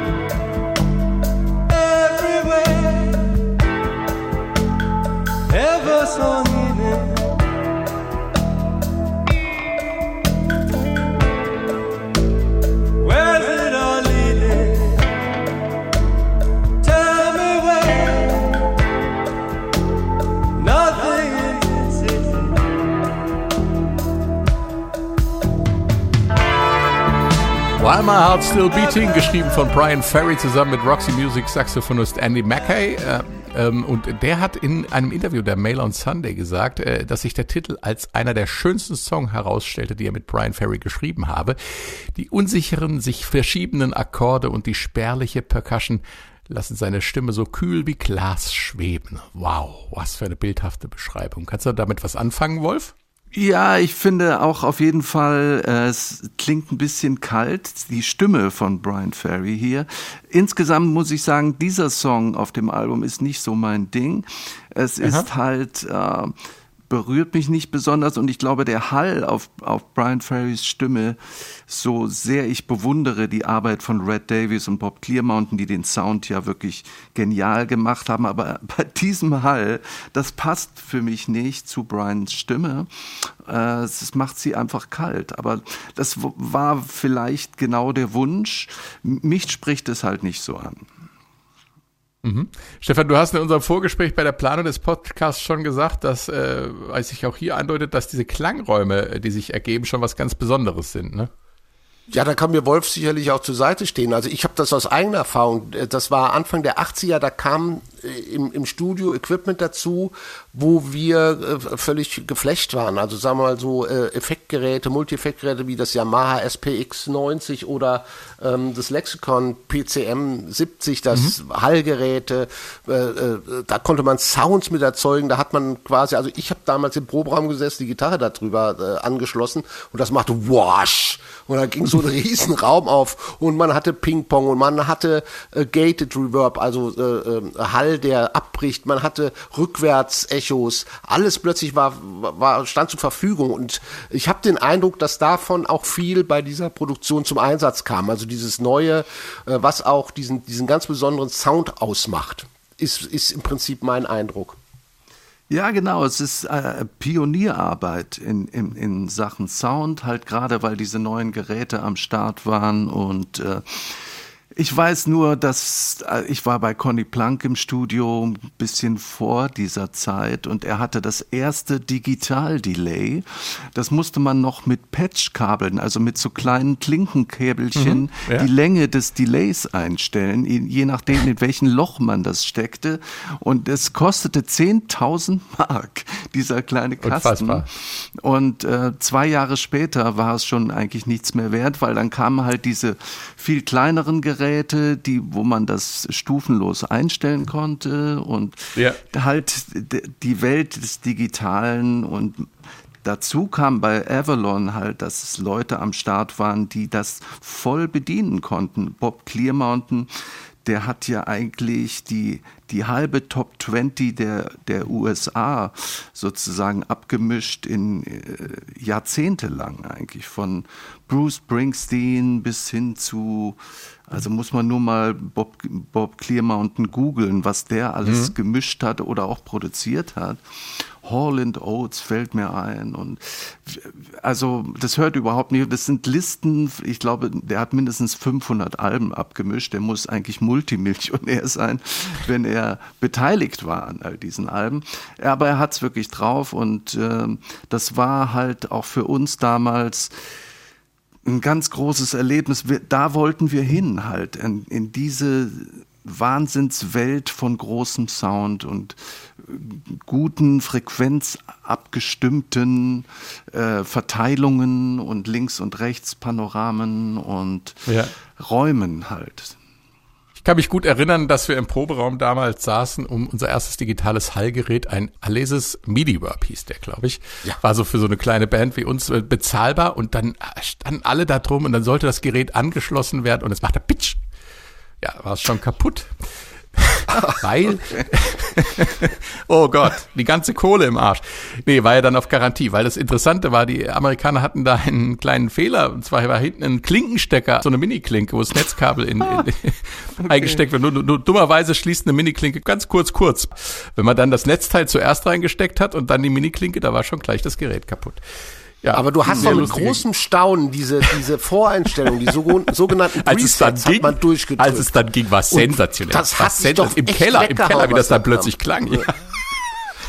ever so needed. While My Heart's Still Beating, geschrieben von Brian Ferry zusammen mit Roxy Music Saxophonist Andy Mackay. Äh, ähm, und der hat in einem Interview der Mail on Sunday gesagt, äh, dass sich der Titel als einer der schönsten Songs herausstellte, die er mit Brian Ferry geschrieben habe. Die unsicheren, sich verschiebenden Akkorde und die spärliche Percussion lassen seine Stimme so kühl wie Glas schweben. Wow, was für eine bildhafte Beschreibung. Kannst du damit was anfangen, Wolf? Ja, ich finde auch auf jeden Fall, äh, es klingt ein bisschen kalt, die Stimme von Brian Ferry hier. Insgesamt muss ich sagen, dieser Song auf dem Album ist nicht so mein Ding. Es Aha. ist halt äh, berührt mich nicht besonders und ich glaube, der Hall auf, auf Brian Ferrys Stimme, so sehr ich bewundere die Arbeit von Red Davies und Bob Clearmountain, die den Sound ja wirklich genial gemacht haben, aber bei diesem Hall, das passt für mich nicht zu Brians Stimme. Äh, es macht sie einfach kalt, aber das war vielleicht genau der Wunsch. Mich spricht es halt nicht so an. Mhm. Stefan, du hast in unserem Vorgespräch bei der Planung des Podcasts schon gesagt, dass, äh, als sich auch hier andeutet, dass diese Klangräume, äh, die sich ergeben, schon was ganz Besonderes sind, ne? Ja, da kann mir Wolf sicherlich auch zur Seite stehen. Also ich habe das aus eigener Erfahrung. Das war Anfang der 80er, da kam äh, im, im Studio Equipment dazu, wo wir äh, völlig geflecht waren. Also sagen wir mal so äh, Effektgeräte, Multi-Effektgeräte wie das Yamaha SPX 90 oder ähm, das Lexicon PCM 70, das mhm. Hallgeräte. Äh, äh, da konnte man Sounds mit erzeugen. Da hat man quasi, also ich habe damals im Proberaum gesessen, die Gitarre darüber äh, angeschlossen und das machte Wash. Und da ging so ein riesen Raum auf und man hatte Ping-Pong und man hatte äh, Gated Reverb, also äh, äh, Hall, der abbricht. Man hatte Rückwärts-Echos. Alles plötzlich war, war, stand zur Verfügung. Und ich habe den Eindruck, dass davon auch viel bei dieser Produktion zum Einsatz kam. Also dieses Neue, äh, was auch diesen, diesen ganz besonderen Sound ausmacht, ist, ist im Prinzip mein Eindruck. Ja, genau. Es ist äh, Pionierarbeit in, in, in Sachen Sound, halt gerade weil diese neuen Geräte am Start waren und äh, ich weiß nur, dass äh, ich war bei Conny Plank im Studio ein bisschen vor dieser Zeit und er hatte das erste Digital-Delay. Das musste man noch mit Patchkabeln, also mit so kleinen Klinkenkäbelchen, mhm, ja. die Länge des Delays einstellen, je nachdem, in welchem Loch man das steckte. Und es kostete 10.000 Mark, dieser kleine Kasten. Unfassbar. Und äh, zwei Jahre später war es schon eigentlich nichts mehr wert, weil dann kamen halt diese viel kleineren Geräte, die, wo man das stufenlos einstellen konnte und ja. halt die Welt des Digitalen und Dazu kam bei Avalon halt, dass es Leute am Start waren, die das voll bedienen konnten. Bob Clearmountain, der hat ja eigentlich die, die halbe Top 20 der, der USA sozusagen abgemischt in äh, jahrzehntelang eigentlich. Von Bruce Springsteen bis hin zu, also muss man nur mal Bob, Bob Clearmountain googeln, was der alles mhm. gemischt hat oder auch produziert hat. Hall and Oates fällt mir ein und also das hört überhaupt nicht. Das sind Listen. Ich glaube, der hat mindestens 500 Alben abgemischt. Der muss eigentlich Multimillionär sein, wenn er beteiligt war an all diesen Alben. Aber er hat es wirklich drauf und äh, das war halt auch für uns damals ein ganz großes Erlebnis. Da wollten wir hin halt in, in diese Wahnsinnswelt von großem Sound und guten, frequenzabgestimmten äh, Verteilungen und links und rechts Panoramen und ja. Räumen halt. Ich kann mich gut erinnern, dass wir im Proberaum damals saßen, um unser erstes digitales Hallgerät, ein Alesis MIDI-Warp hieß der, glaube ich. Ja. War so für so eine kleine Band wie uns äh, bezahlbar und dann standen alle da drum und dann sollte das Gerät angeschlossen werden und es machte Pitch. Ja, war es schon kaputt. weil, oh Gott, die ganze Kohle im Arsch. Nee, war ja dann auf Garantie, weil das Interessante war, die Amerikaner hatten da einen kleinen Fehler, und zwar war hinten ein Klinkenstecker, so eine Mini-Klinke, wo das Netzkabel in, in okay. eingesteckt wird. Nur, nur, dummerweise schließt eine Mini-Klinke ganz kurz, kurz. Wenn man dann das Netzteil zuerst reingesteckt hat und dann die Mini-Klinke, da war schon gleich das Gerät kaputt. Ja, aber du hast doch mit großem Staunen diese, diese Voreinstellung, die sogenannten als es dann ging, man durchgedrückt. Als es dann ging, war es sensationell. Das hat doch im Keller, im Keller, wie das dann plötzlich klang. Ja.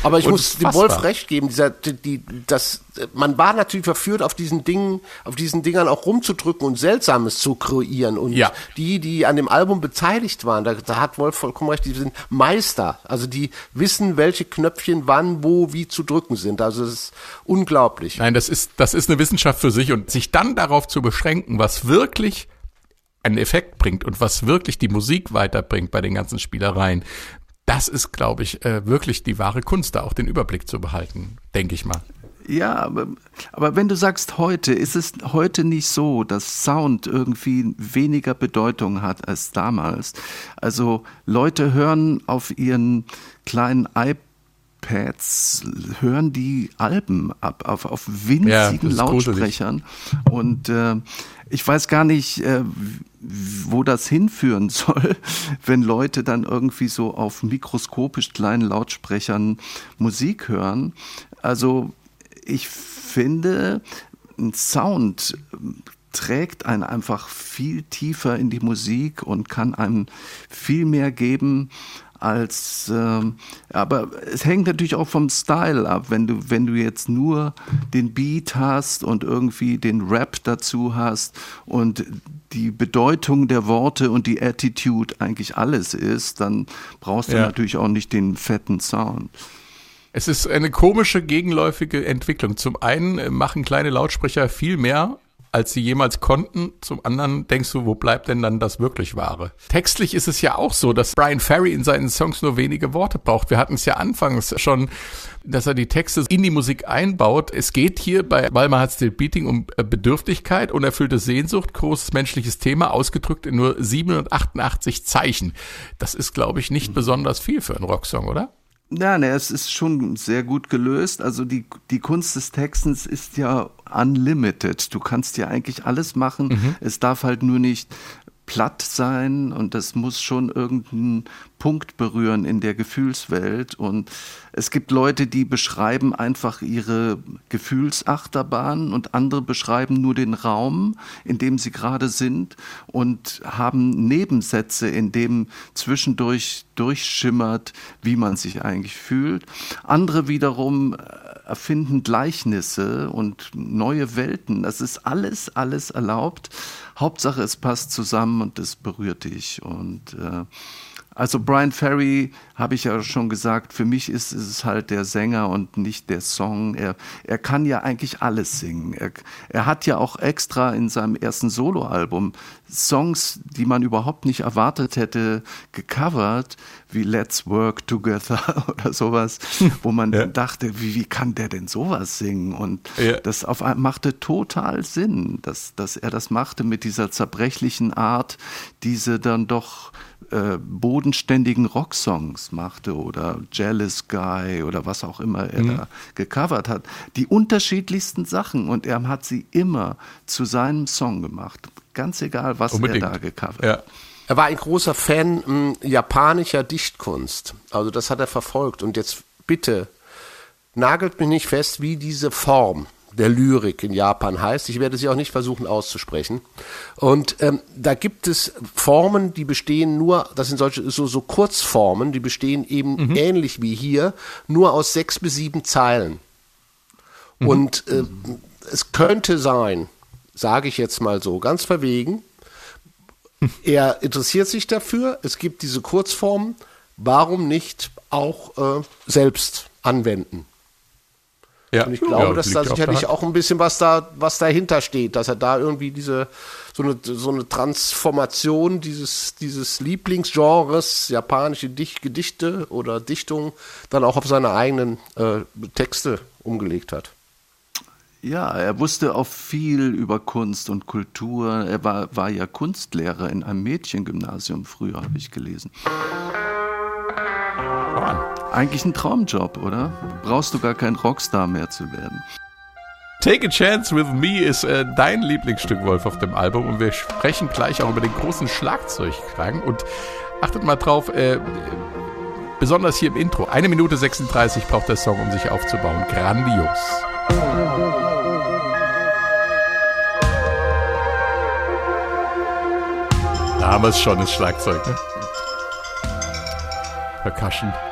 Aber ich muss dem Wolf recht geben, dieser, die, das, man war natürlich verführt, auf diesen Dingen, auf diesen Dingern auch rumzudrücken und Seltsames zu kreieren. Und ja. die, die an dem Album beteiligt waren, da, da hat Wolf vollkommen recht, die sind Meister. Also die wissen, welche Knöpfchen wann, wo, wie zu drücken sind. Also es ist unglaublich. Nein, das ist, das ist eine Wissenschaft für sich und sich dann darauf zu beschränken, was wirklich einen Effekt bringt und was wirklich die Musik weiterbringt bei den ganzen Spielereien, das ist, glaube ich, äh, wirklich die wahre Kunst, da auch den Überblick zu behalten, denke ich mal. Ja, aber, wenn du sagst heute, ist es heute nicht so, dass Sound irgendwie weniger Bedeutung hat als damals. Also Leute hören auf ihren kleinen iPod Pads hören die Alben ab, auf, auf winzigen ja, Lautsprechern. Und äh, ich weiß gar nicht, äh, wo das hinführen soll, wenn Leute dann irgendwie so auf mikroskopisch kleinen Lautsprechern Musik hören. Also ich finde, ein Sound trägt einen einfach viel tiefer in die Musik und kann einem viel mehr geben als ähm, aber es hängt natürlich auch vom Style ab. Wenn du, wenn du jetzt nur den Beat hast und irgendwie den Rap dazu hast und die Bedeutung der Worte und die Attitude eigentlich alles ist, dann brauchst du ja. natürlich auch nicht den fetten Sound. Es ist eine komische, gegenläufige Entwicklung. Zum einen machen kleine Lautsprecher viel mehr als sie jemals konnten. Zum anderen denkst du, wo bleibt denn dann das wirklich Wahre? Textlich ist es ja auch so, dass Brian Ferry in seinen Songs nur wenige Worte braucht. Wir hatten es ja anfangs schon, dass er die Texte in die Musik einbaut. Es geht hier bei Balmer hat Still Beating um äh, Bedürftigkeit, unerfüllte Sehnsucht, großes menschliches Thema, ausgedrückt in nur 788 Zeichen. Das ist, glaube ich, nicht besonders viel für einen Rocksong, oder? Ja, ne, es ist schon sehr gut gelöst. Also die, die Kunst des Textens ist ja unlimited. Du kannst ja eigentlich alles machen. Mhm. Es darf halt nur nicht platt sein und das muss schon irgendeinen Punkt berühren in der Gefühlswelt. Und es gibt Leute, die beschreiben einfach ihre Gefühlsachterbahn und andere beschreiben nur den Raum, in dem sie gerade sind und haben Nebensätze, in dem zwischendurch durchschimmert, wie man sich eigentlich fühlt. Andere wiederum erfinden Gleichnisse und neue Welten. Das ist alles, alles erlaubt. Hauptsache, es passt zusammen und es berührt dich. Und äh, also Brian Ferry, habe ich ja schon gesagt, für mich ist, es halt der Sänger und nicht der Song. Er, er kann ja eigentlich alles singen. Er, er hat ja auch extra in seinem ersten Soloalbum Songs, die man überhaupt nicht erwartet hätte, gecovert, wie Let's Work Together oder sowas, wo man ja. dachte, wie, wie kann der denn sowas singen? Und ja. das auf, machte total Sinn, dass, dass er das machte mit dieser zerbrechlichen Art, diese dann doch äh, bodenständigen Rocksongs machte oder Jealous Guy oder was auch immer er mhm. da gecovert hat. Die unterschiedlichsten Sachen und er hat sie immer zu seinem Song gemacht. Ganz egal, was Unbedingt. er da gecovert ja. Er war ein großer Fan m, hm, japanischer Dichtkunst. Also das hat er verfolgt. Und jetzt bitte nagelt mich nicht fest, wie diese Form der Lyrik in Japan heißt. Ich werde sie auch nicht versuchen auszusprechen. Und ähm, da gibt es Formen, die bestehen nur, das sind solche so, so Kurzformen, die bestehen eben mhm. ähnlich wie hier, nur aus sechs bis sieben Zeilen. Mhm. Und äh, es könnte sein, sage ich jetzt mal so, ganz verwegen, er interessiert sich dafür, es gibt diese Kurzformen, warum nicht auch äh, selbst anwenden? Ja. Und ich glaube, ja, dass da sicherlich auch ein bisschen was da, was dahinter steht, dass er da irgendwie diese, so eine, so eine Transformation dieses, dieses Lieblingsgenres, japanische Dich Gedichte oder Dichtung, dann auch auf seine eigenen äh, Texte umgelegt hat. Ja, er wusste auch viel über Kunst und Kultur. Er war, war ja Kunstlehrer in einem Mädchengymnasium früher, habe ich gelesen. Eigentlich ein Traumjob, oder? Brauchst du gar kein Rockstar mehr zu werden. Take a Chance with Me ist äh, dein Lieblingsstück, Wolf, auf dem Album. Und wir sprechen gleich auch über den großen Schlagzeugklang. Und achtet mal drauf, äh, besonders hier im Intro. Eine Minute 36 braucht der Song, um sich aufzubauen. Grandios. Da haben wir es schon, das Schlagzeug. Ne? Percussion.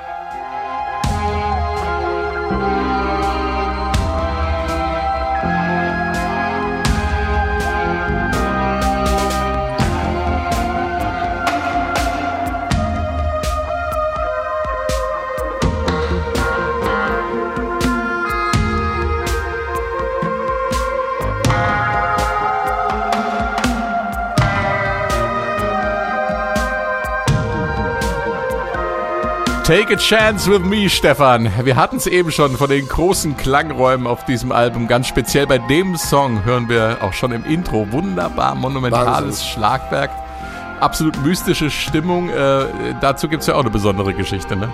Take a Chance with Me, Stefan. Wir hatten es eben schon von den großen Klangräumen auf diesem Album. Ganz speziell bei dem Song hören wir auch schon im Intro. Wunderbar monumentales Wahnsinn. Schlagwerk. Absolut mystische Stimmung. Äh, dazu gibt es ja auch eine besondere Geschichte, ne?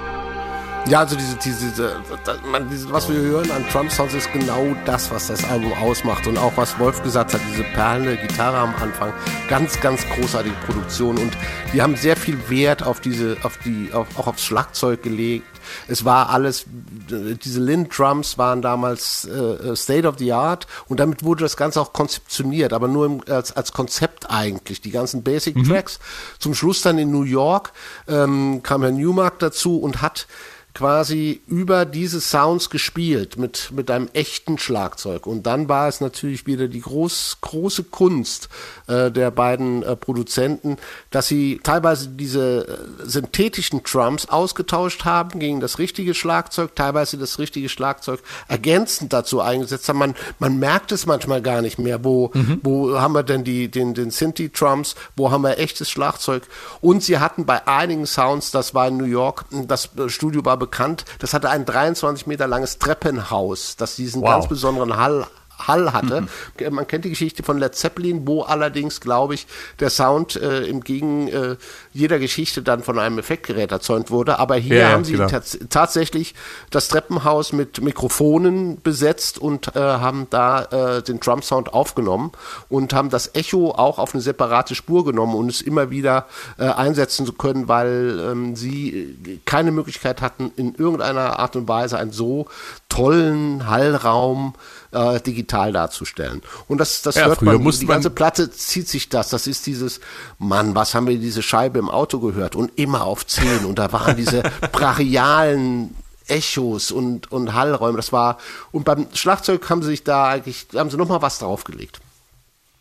Ja, also diese, diese, diese, man, diese, was wir hören an Trump Sounds ist genau das, was das Album ausmacht. Und auch was Wolf gesagt hat, diese perlende Gitarre am Anfang, ganz, ganz großartige Produktion. Und die haben sehr viel Wert auf diese, auf die, auf, auch aufs Schlagzeug gelegt. Es war alles, diese Lind Drums waren damals äh, State of the Art und damit wurde das Ganze auch konzeptioniert, aber nur im, als, als Konzept eigentlich. Die ganzen Basic Tracks. Mhm. Zum Schluss dann in New York ähm, kam Herr Newmark dazu und hat quasi über diese Sounds gespielt mit, mit einem echten Schlagzeug. Und dann war es natürlich wieder die groß, große Kunst äh, der beiden äh, Produzenten, dass sie teilweise diese äh, synthetischen Drums ausgetauscht haben gegen das richtige Schlagzeug, teilweise das richtige Schlagzeug ergänzend dazu eingesetzt haben. Man, man merkt es manchmal gar nicht mehr, wo, mhm. wo haben wir denn die, den, den Synthi-Drums, wo haben wir echtes Schlagzeug. Und sie hatten bei einigen Sounds, das war in New York, das Studio war bekannt. Das hatte ein 23 Meter langes Treppenhaus, das diesen wow. ganz besonderen Hall Hall hatte. Mhm. Man kennt die Geschichte von Led Zeppelin, wo allerdings, glaube ich, der Sound äh, im Gegen äh, jeder Geschichte dann von einem Effektgerät erzeugt wurde. Aber hier ja, haben sie tats tatsächlich das Treppenhaus mit Mikrofonen besetzt und äh, haben da äh, den Drum-Sound aufgenommen und haben das Echo auch auf eine separate Spur genommen und es immer wieder äh, einsetzen zu können, weil ähm, sie keine Möglichkeit hatten, in irgendeiner Art und Weise einen so tollen Hallraum äh, digital darzustellen. Und das, das ja, hört man, die ganze Platte zieht sich das. Das ist dieses, Mann, was haben wir diese Scheibe im Auto gehört? Und immer auf 10. Und da waren diese brachialen Echos und, und Hallräume. Das war, und beim Schlagzeug haben sie sich da eigentlich, haben sie nochmal was draufgelegt.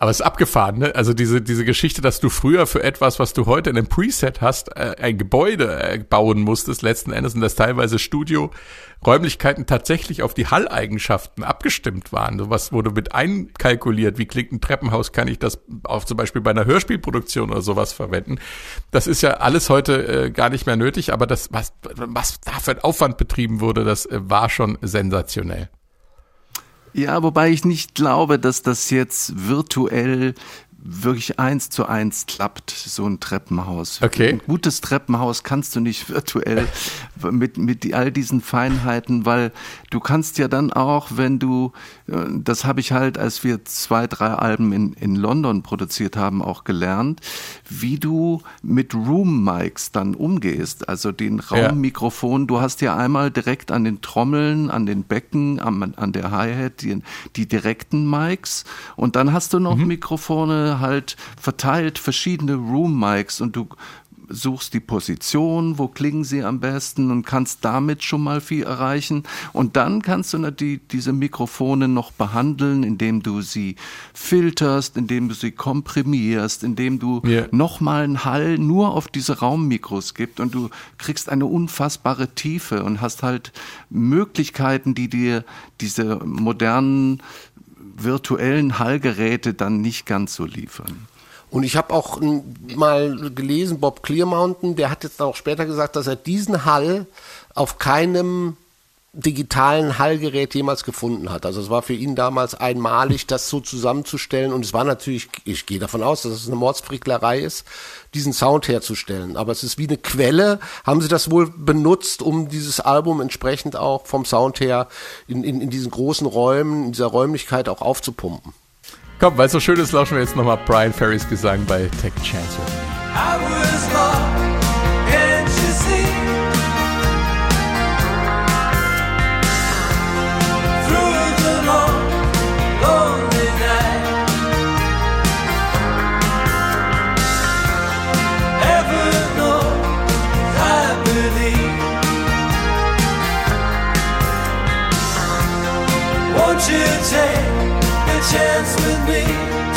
Aber es ist abgefahren, ne? Also diese, diese Geschichte, dass du früher für etwas, was du heute in einem Preset hast, äh, ein Gebäude äh, bauen musstest, letzten Endes, und dass teilweise Studio-Räumlichkeiten tatsächlich auf die Halleigenschaften abgestimmt waren. Sowas wurde mit einkalkuliert. Wie klingt ein Treppenhaus? Kann ich das auch zum Beispiel bei einer Hörspielproduktion oder sowas verwenden? Das ist ja alles heute äh, gar nicht mehr nötig, aber das, was, was da für ein Aufwand betrieben wurde, das äh, war schon sensationell. Ja, wobei ich nicht glaube, dass das jetzt virtuell wirklich eins zu eins klappt, so ein Treppenhaus. Okay. Ein gutes Treppenhaus kannst du nicht virtuell mit, mit all diesen Feinheiten, weil du kannst ja dann auch, wenn du, äh, das habe ich halt, als wir zwei, drei Alben in, in London produziert haben, auch gelernt, wie du mit Room-Mics dann umgehst, also den Raummikrofon. Ja. Du hast ja einmal direkt an den Trommeln, an den Becken, an, an der Hi-Hat die, die direkten Mics und dann hast du noch mhm. Mikrofone halt verteilt verschiedene Room-Mics und du suchst die Position, wo klingen sie am besten und kannst damit schon mal viel erreichen. Und dann kannst du die, diese Mikrofone noch behandeln, indem du sie filterst, indem du sie komprimierst, indem du yeah. nochmal einen Hall nur auf diese Raummikros gibst und du kriegst eine unfassbare Tiefe und hast halt Möglichkeiten, die dir diese modernen virtuellen Hallgeräte dann nicht ganz so liefern. Und ich habe auch mal gelesen, Bob Clearmountain, der hat jetzt auch später gesagt, dass er diesen Hall auf keinem digitalen Hallgerät jemals gefunden hat. Also es war für ihn damals einmalig, das so zusammenzustellen. Und es war natürlich, ich gehe davon aus, dass es eine Mordsfricklerei ist, diesen Sound herzustellen. Aber es ist wie eine Quelle, haben sie das wohl benutzt, um dieses Album entsprechend auch vom Sound her in, in, in diesen großen Räumen, in dieser Räumlichkeit auch aufzupumpen. Komm, weil es so schön ist, lauschen wir jetzt nochmal Brian Ferrys Gesang bei a Chance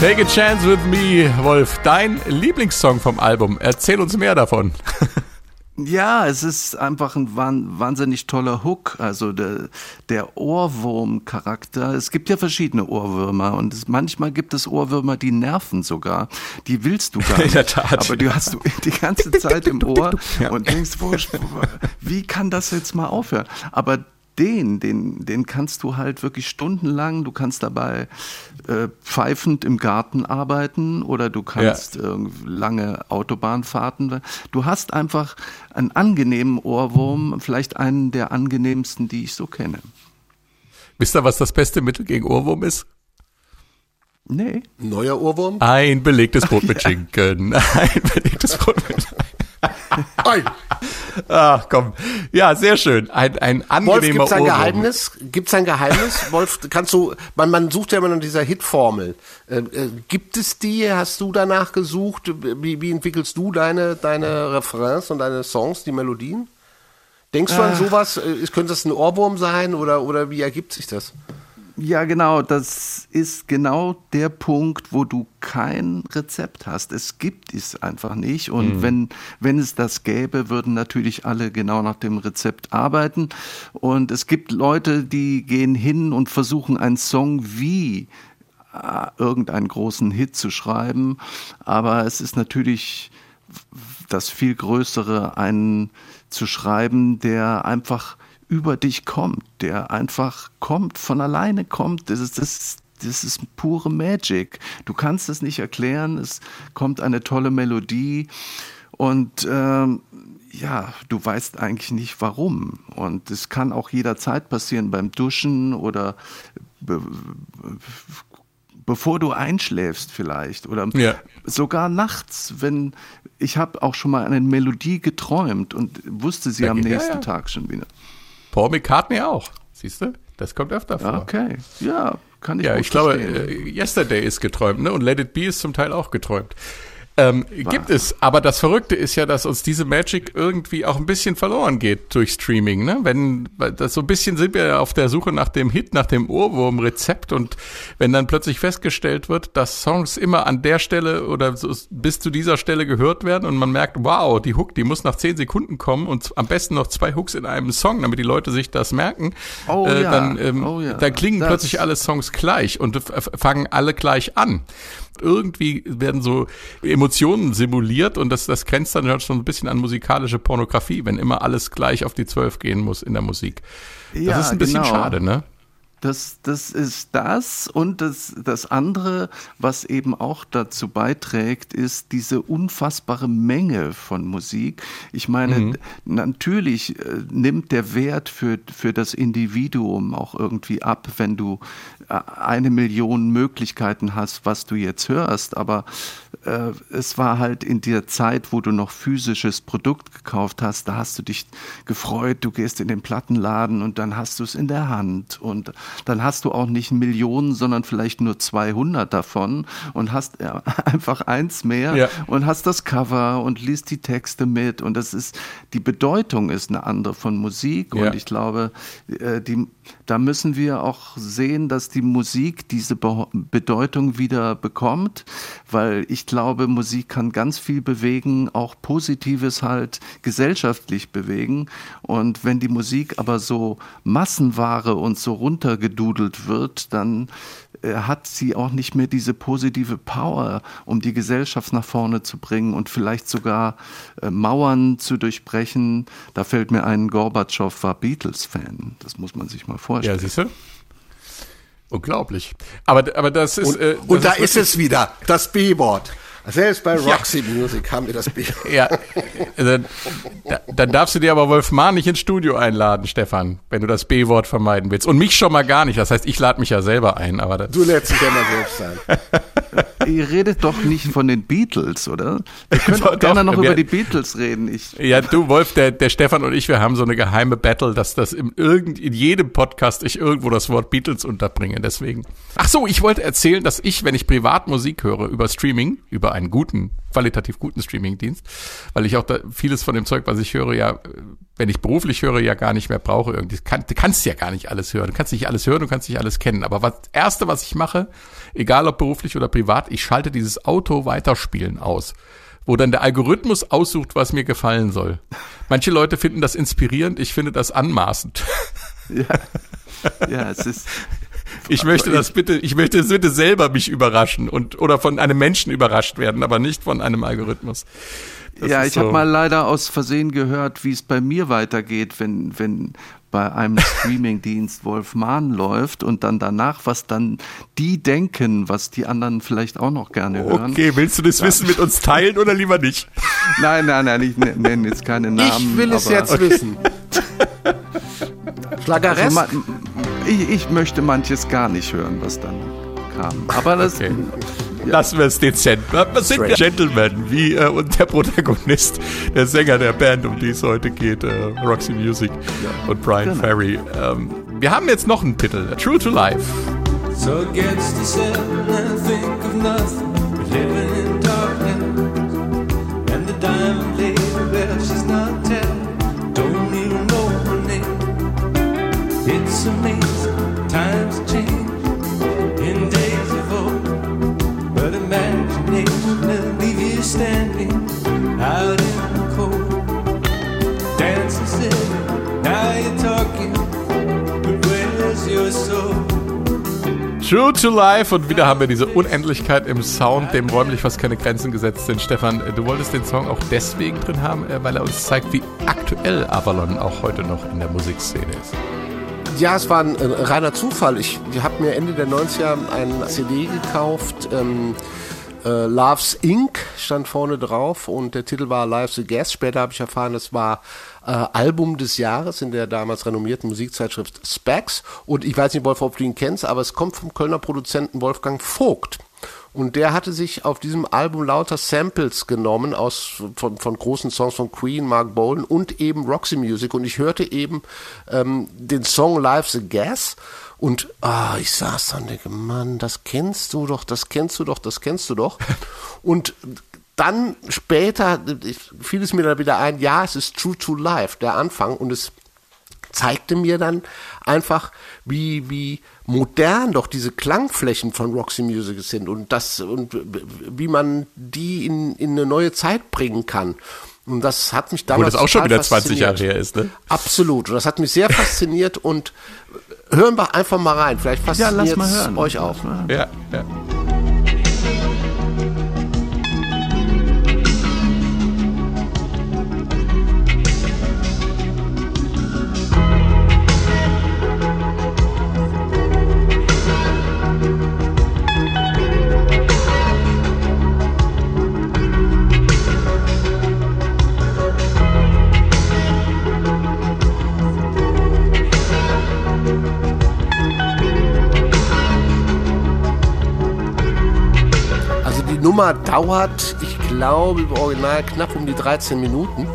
Take a chance with me, Wolf. Dein Lieblingssong vom Album. Erzähl uns mehr davon. Ja, es ist einfach ein wahnsinnig toller Hook, also der, der Ohrwurm-Charakter. Es gibt ja verschiedene Ohrwürmer und es, manchmal gibt es Ohrwürmer, die nerven sogar. Die willst du gar nicht. In der Tat. Aber du hast du die ganze Zeit im Ohr und denkst, wo, wie kann das jetzt mal aufhören? Aber den, den, den kannst du halt wirklich stundenlang, du kannst dabei äh, pfeifend im Garten arbeiten oder du kannst ja. äh, lange Autobahnfahrten. Du hast einfach einen angenehmen Ohrwurm, vielleicht einen der angenehmsten, die ich so kenne. Wisst ihr, was das beste Mittel gegen Ohrwurm ist? Nee. Neuer Ohrwurm? Ein belegtes Brot mit Schinken. Ein belegtes Brot mit Ach komm. Ja, sehr schön. Ein, ein angenehmer Wolf, gibt's ein Ohrwurm. Geheimnis? Gibt's ein Geheimnis? Wolf, kannst du, man, man sucht ja immer nach dieser Hitformel. Äh, äh, gibt es die? Hast du danach gesucht? Wie, wie entwickelst du deine, deine Refrains und deine Songs, die Melodien? Denkst du an äh. sowas? Äh, könnte das ein Ohrwurm sein oder, oder wie ergibt sich das? Ja, genau, das ist genau der Punkt, wo du kein Rezept hast. Es gibt es einfach nicht. Und mhm. wenn, wenn es das gäbe, würden natürlich alle genau nach dem Rezept arbeiten. Und es gibt Leute, die gehen hin und versuchen einen Song wie äh, irgendeinen großen Hit zu schreiben. Aber es ist natürlich das viel Größere, einen zu schreiben, der einfach über dich kommt, der einfach kommt, von alleine kommt. Das ist, das, das ist pure Magic. Du kannst es nicht erklären. Es kommt eine tolle Melodie und ähm, ja, du weißt eigentlich nicht warum. Und es kann auch jederzeit passieren beim Duschen oder be bevor du einschläfst vielleicht oder ja. sogar nachts, wenn ich habe auch schon mal eine Melodie geträumt und wusste sie am nächsten ja, ja. Tag schon wieder. Paul McCartney auch. Siehst du? Das kommt öfter vor. Okay, ja, kann ich Ja, ich glaube, äh, Yesterday ist geträumt, ne? Und Let It Be ist zum Teil auch geträumt. Ähm, gibt es, aber das Verrückte ist ja, dass uns diese Magic irgendwie auch ein bisschen verloren geht durch Streaming. Ne? Wenn das so ein bisschen sind wir auf der Suche nach dem Hit, nach dem Ohrwurm-Rezept und wenn dann plötzlich festgestellt wird, dass Songs immer an der Stelle oder so bis zu dieser Stelle gehört werden und man merkt, wow, die Hook, die muss nach zehn Sekunden kommen und am besten noch zwei Hooks in einem Song, damit die Leute sich das merken, oh, äh, ja. dann, ähm, oh, ja. dann klingen das plötzlich alle Songs gleich und fangen alle gleich an irgendwie werden so Emotionen simuliert und das, das grenzt dann schon ein bisschen an musikalische Pornografie, wenn immer alles gleich auf die Zwölf gehen muss in der Musik. Das ja, ist ein bisschen genau. schade, ne? Das, das ist das und das, das andere, was eben auch dazu beiträgt, ist diese unfassbare Menge von Musik. Ich meine, mhm. natürlich äh, nimmt der Wert für, für das Individuum auch irgendwie ab, wenn du eine Million Möglichkeiten hast, was du jetzt hörst, aber äh, es war halt in der Zeit, wo du noch physisches Produkt gekauft hast, da hast du dich gefreut, du gehst in den Plattenladen und dann hast du es in der Hand und dann hast du auch nicht Millionen, sondern vielleicht nur 200 davon und hast ja, einfach eins mehr ja. und hast das Cover und liest die Texte mit und das ist, die Bedeutung ist eine andere von Musik und ja. ich glaube, äh, die, da müssen wir auch sehen, dass die Musik diese Be Bedeutung wieder bekommt, weil ich glaube, Musik kann ganz viel bewegen, auch Positives halt gesellschaftlich bewegen und wenn die Musik aber so Massenware und so runtergedudelt wird, dann äh, hat sie auch nicht mehr diese positive Power, um die Gesellschaft nach vorne zu bringen und vielleicht sogar äh, Mauern zu durchbrechen. Da fällt mir ein, Gorbatschow war Beatles-Fan. Das muss man sich mal vorstellen. Ja, siehst du? Unglaublich. Aber, aber das ist. Und, äh, das und da ist, ist es wieder, das B-Wort. Selbst bei Roxy ja. Music haben wir das Bier. Ja, dann, dann darfst du dir aber Wolfmar nicht ins Studio einladen, Stefan, wenn du das B-Wort vermeiden willst. Und mich schon mal gar nicht. Das heißt, ich lade mich ja selber ein. Aber du lädst dich ja mal selbst ein. Ihr redet doch nicht von den Beatles, oder? Wir können doch, gerne noch wir, über die Beatles reden. Ich, ja, du, Wolf, der, der Stefan und ich, wir haben so eine geheime Battle, dass das in, irgend, in jedem Podcast ich irgendwo das Wort Beatles unterbringe. Deswegen. Ach so, ich wollte erzählen, dass ich, wenn ich privat Musik höre, über Streaming, über einen guten, qualitativ guten Streamingdienst, weil ich auch da vieles von dem Zeug, was ich höre, ja, wenn ich beruflich höre, ja gar nicht mehr brauche. Irgendwie. Kann, du kannst ja gar nicht alles hören. Du kannst nicht alles hören, du kannst nicht alles kennen. Aber was erste, was ich mache, egal ob beruflich oder privat, ich schalte dieses Auto weiterspielen aus wo dann der Algorithmus aussucht, was mir gefallen soll. Manche Leute finden das inspirierend, ich finde das anmaßend. Ja, ja es ist, ich möchte das bitte, ich möchte es bitte selber mich überraschen und oder von einem Menschen überrascht werden, aber nicht von einem Algorithmus. Das ja, ich so. habe mal leider aus Versehen gehört, wie es bei mir weitergeht, wenn, wenn bei einem Streamingdienst Wolf Mahn läuft und dann danach, was dann die denken, was die anderen vielleicht auch noch gerne hören. Okay, willst du das Wissen mit uns teilen oder lieber nicht? Nein, nein, nein, ich nenne jetzt keine Namen. Ich will es jetzt Okay. wissen. Schlageresk? Also, man, ich, ich möchte manches gar nicht hören, was dann kam. Aber das, Okay. Lassen wir es dezent. Wir sind Straight. Gentlemen, wie äh, und der Protagonist, der Sänger der Band, um die es heute geht, äh, Roxy Music und Brian Genau. Ferry. Ähm, wir haben jetzt noch einen Titel, True to Life. So gets to seven and think of nothing. Living in True to Life und wieder haben wir diese Unendlichkeit im Sound, dem räumlich fast keine Grenzen gesetzt sind. Stefan, du wolltest den Song auch deswegen drin haben, äh, weil er uns zeigt, wie aktuell Avalon auch heute noch in der Musikszene ist. Ja, es war ein, äh, reiner Zufall. Ich, habe mir Ende der 90er ein CD gekauft. Ähm, äh, Love's Inc. stand vorne drauf und der Titel war Life's a Guess. Später habe ich erfahren, es war äh, Album des Jahres in der damals renommierten Musikzeitschrift Specs. Und ich weiß nicht, Wolf, ob du ihn kennst, aber es kommt vom Kölner Produzenten Wolfgang Vogt. Und der hatte sich auf diesem Album lauter Samples genommen aus, von, von großen Songs von Queen, Mark Bolan und eben Roxy Music. Und ich hörte eben ähm, den Song Life's a Gas. Und ah, ich saß da und denke, Mann, das kennst du doch, das kennst du doch, das kennst du doch. Und dann später ich, fiel es mir dann wieder ein, ja, es ist True to Life, der Anfang. Und es zeigte mir dann einfach, wie, wie modern doch diese Klangflächen von Roxy Music sind und das und wie man die in, in eine neue Zeit bringen kann. Und das hat mich Wo damals das auch schon wieder 20 Jahre her ist, ne? Absolut. Und das hat mich sehr fasziniert und hören wir einfach mal rein. Vielleicht ja, fasziniert lass mal es euch Lass auch. mal hören. Ja, ja. Nummer dauert, ich glaube, im Original knapp um die 13 Minuten.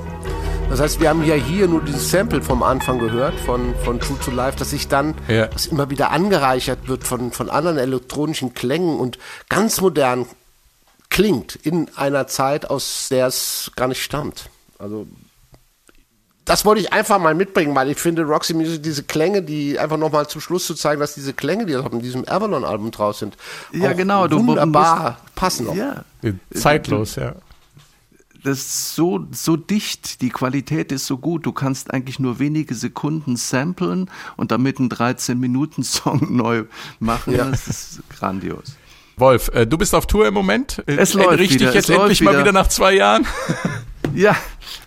Das heißt, wir haben ja hier nur dieses Sample vom Anfang gehört, von, von True to Life, dass sich dann Ja. das immer wieder angereichert wird von, von anderen elektronischen Klängen und ganz modern klingt in einer Zeit, aus der es gar nicht stammt. Also das wollte ich einfach mal mitbringen, weil ich finde, Roxy Music, diese Klänge, die einfach nochmal zum Schluss zu zeigen, dass diese Klänge, die auf diesem Avalon-Album draus sind, Ja, auch genau, du wunderbar musst- passen. Auch. Ja. Zeitlos, ja. das ist so, so dicht, die Qualität ist so gut, du kannst eigentlich nur wenige Sekunden samplen und damit einen 13-Minuten-Song neu machen. Ja. Das ist grandios. Wolf, äh, du bist auf Tour im Moment. Äh, Es läuft Richtig wieder, jetzt es läuft endlich mal wieder. wieder nach zwei Jahren. Ja,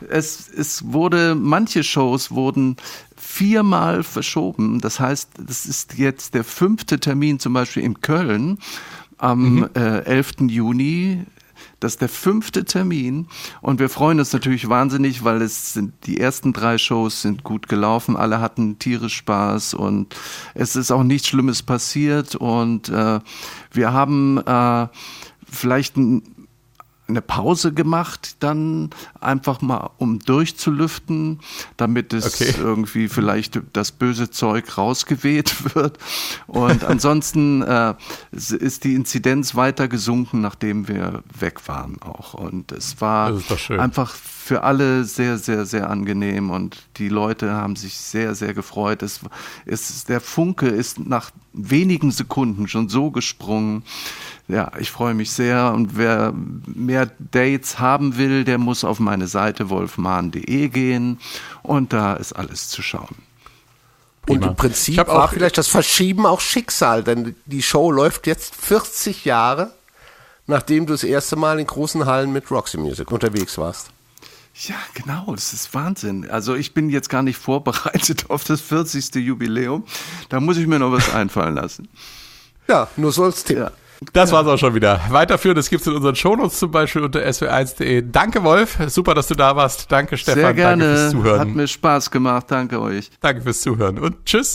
es, es wurde, manche Shows wurden viermal verschoben. Das heißt, das ist jetzt der fünfte Termin zum Beispiel in Köln am äh, 11. Juni. Das ist der fünfte Termin und wir freuen uns natürlich wahnsinnig, weil es sind die ersten drei Shows sind gut gelaufen, alle hatten tierisch Spaß und es ist auch nichts Schlimmes passiert und äh, wir haben äh, vielleicht ein eine Pause gemacht, dann einfach mal, um durchzulüften, damit es Okay. irgendwie vielleicht das böse Zeug rausgeweht wird. Und ansonsten äh, ist die Inzidenz weiter gesunken, nachdem wir weg waren auch. Und es war einfach für alle sehr, sehr, sehr angenehm und die Leute haben sich sehr, sehr gefreut. Es, es, der Funke ist nach wenigen Sekunden schon so gesprungen. Ja, ich freue mich sehr und wer mehr Dates haben will, der muss auf meine Seite wolfmahn.de gehen und da ist alles zu schauen. Und Prima. im Prinzip Ich hab war auch- vielleicht das Verschieben auch Schicksal, denn die Show läuft jetzt 40 Jahre, nachdem du das erste Mal in großen Hallen mit Roxy Music unterwegs warst. Ja, genau, das ist Wahnsinn. Also ich bin jetzt gar nicht vorbereitet auf das 40. Jubiläum. Da muss ich mir noch was einfallen lassen. Ja, nur so als Tipp. Ja. Das war's auch schon wieder. Weiterführen, das gibt's in unseren Shownotes zum Beispiel unter sw1.de. Danke, Wolf. Super, dass du da warst. Danke, Stefan. Sehr gerne. Danke fürs Zuhören. Hat mir Spaß gemacht. Danke euch. Danke fürs Zuhören und tschüss.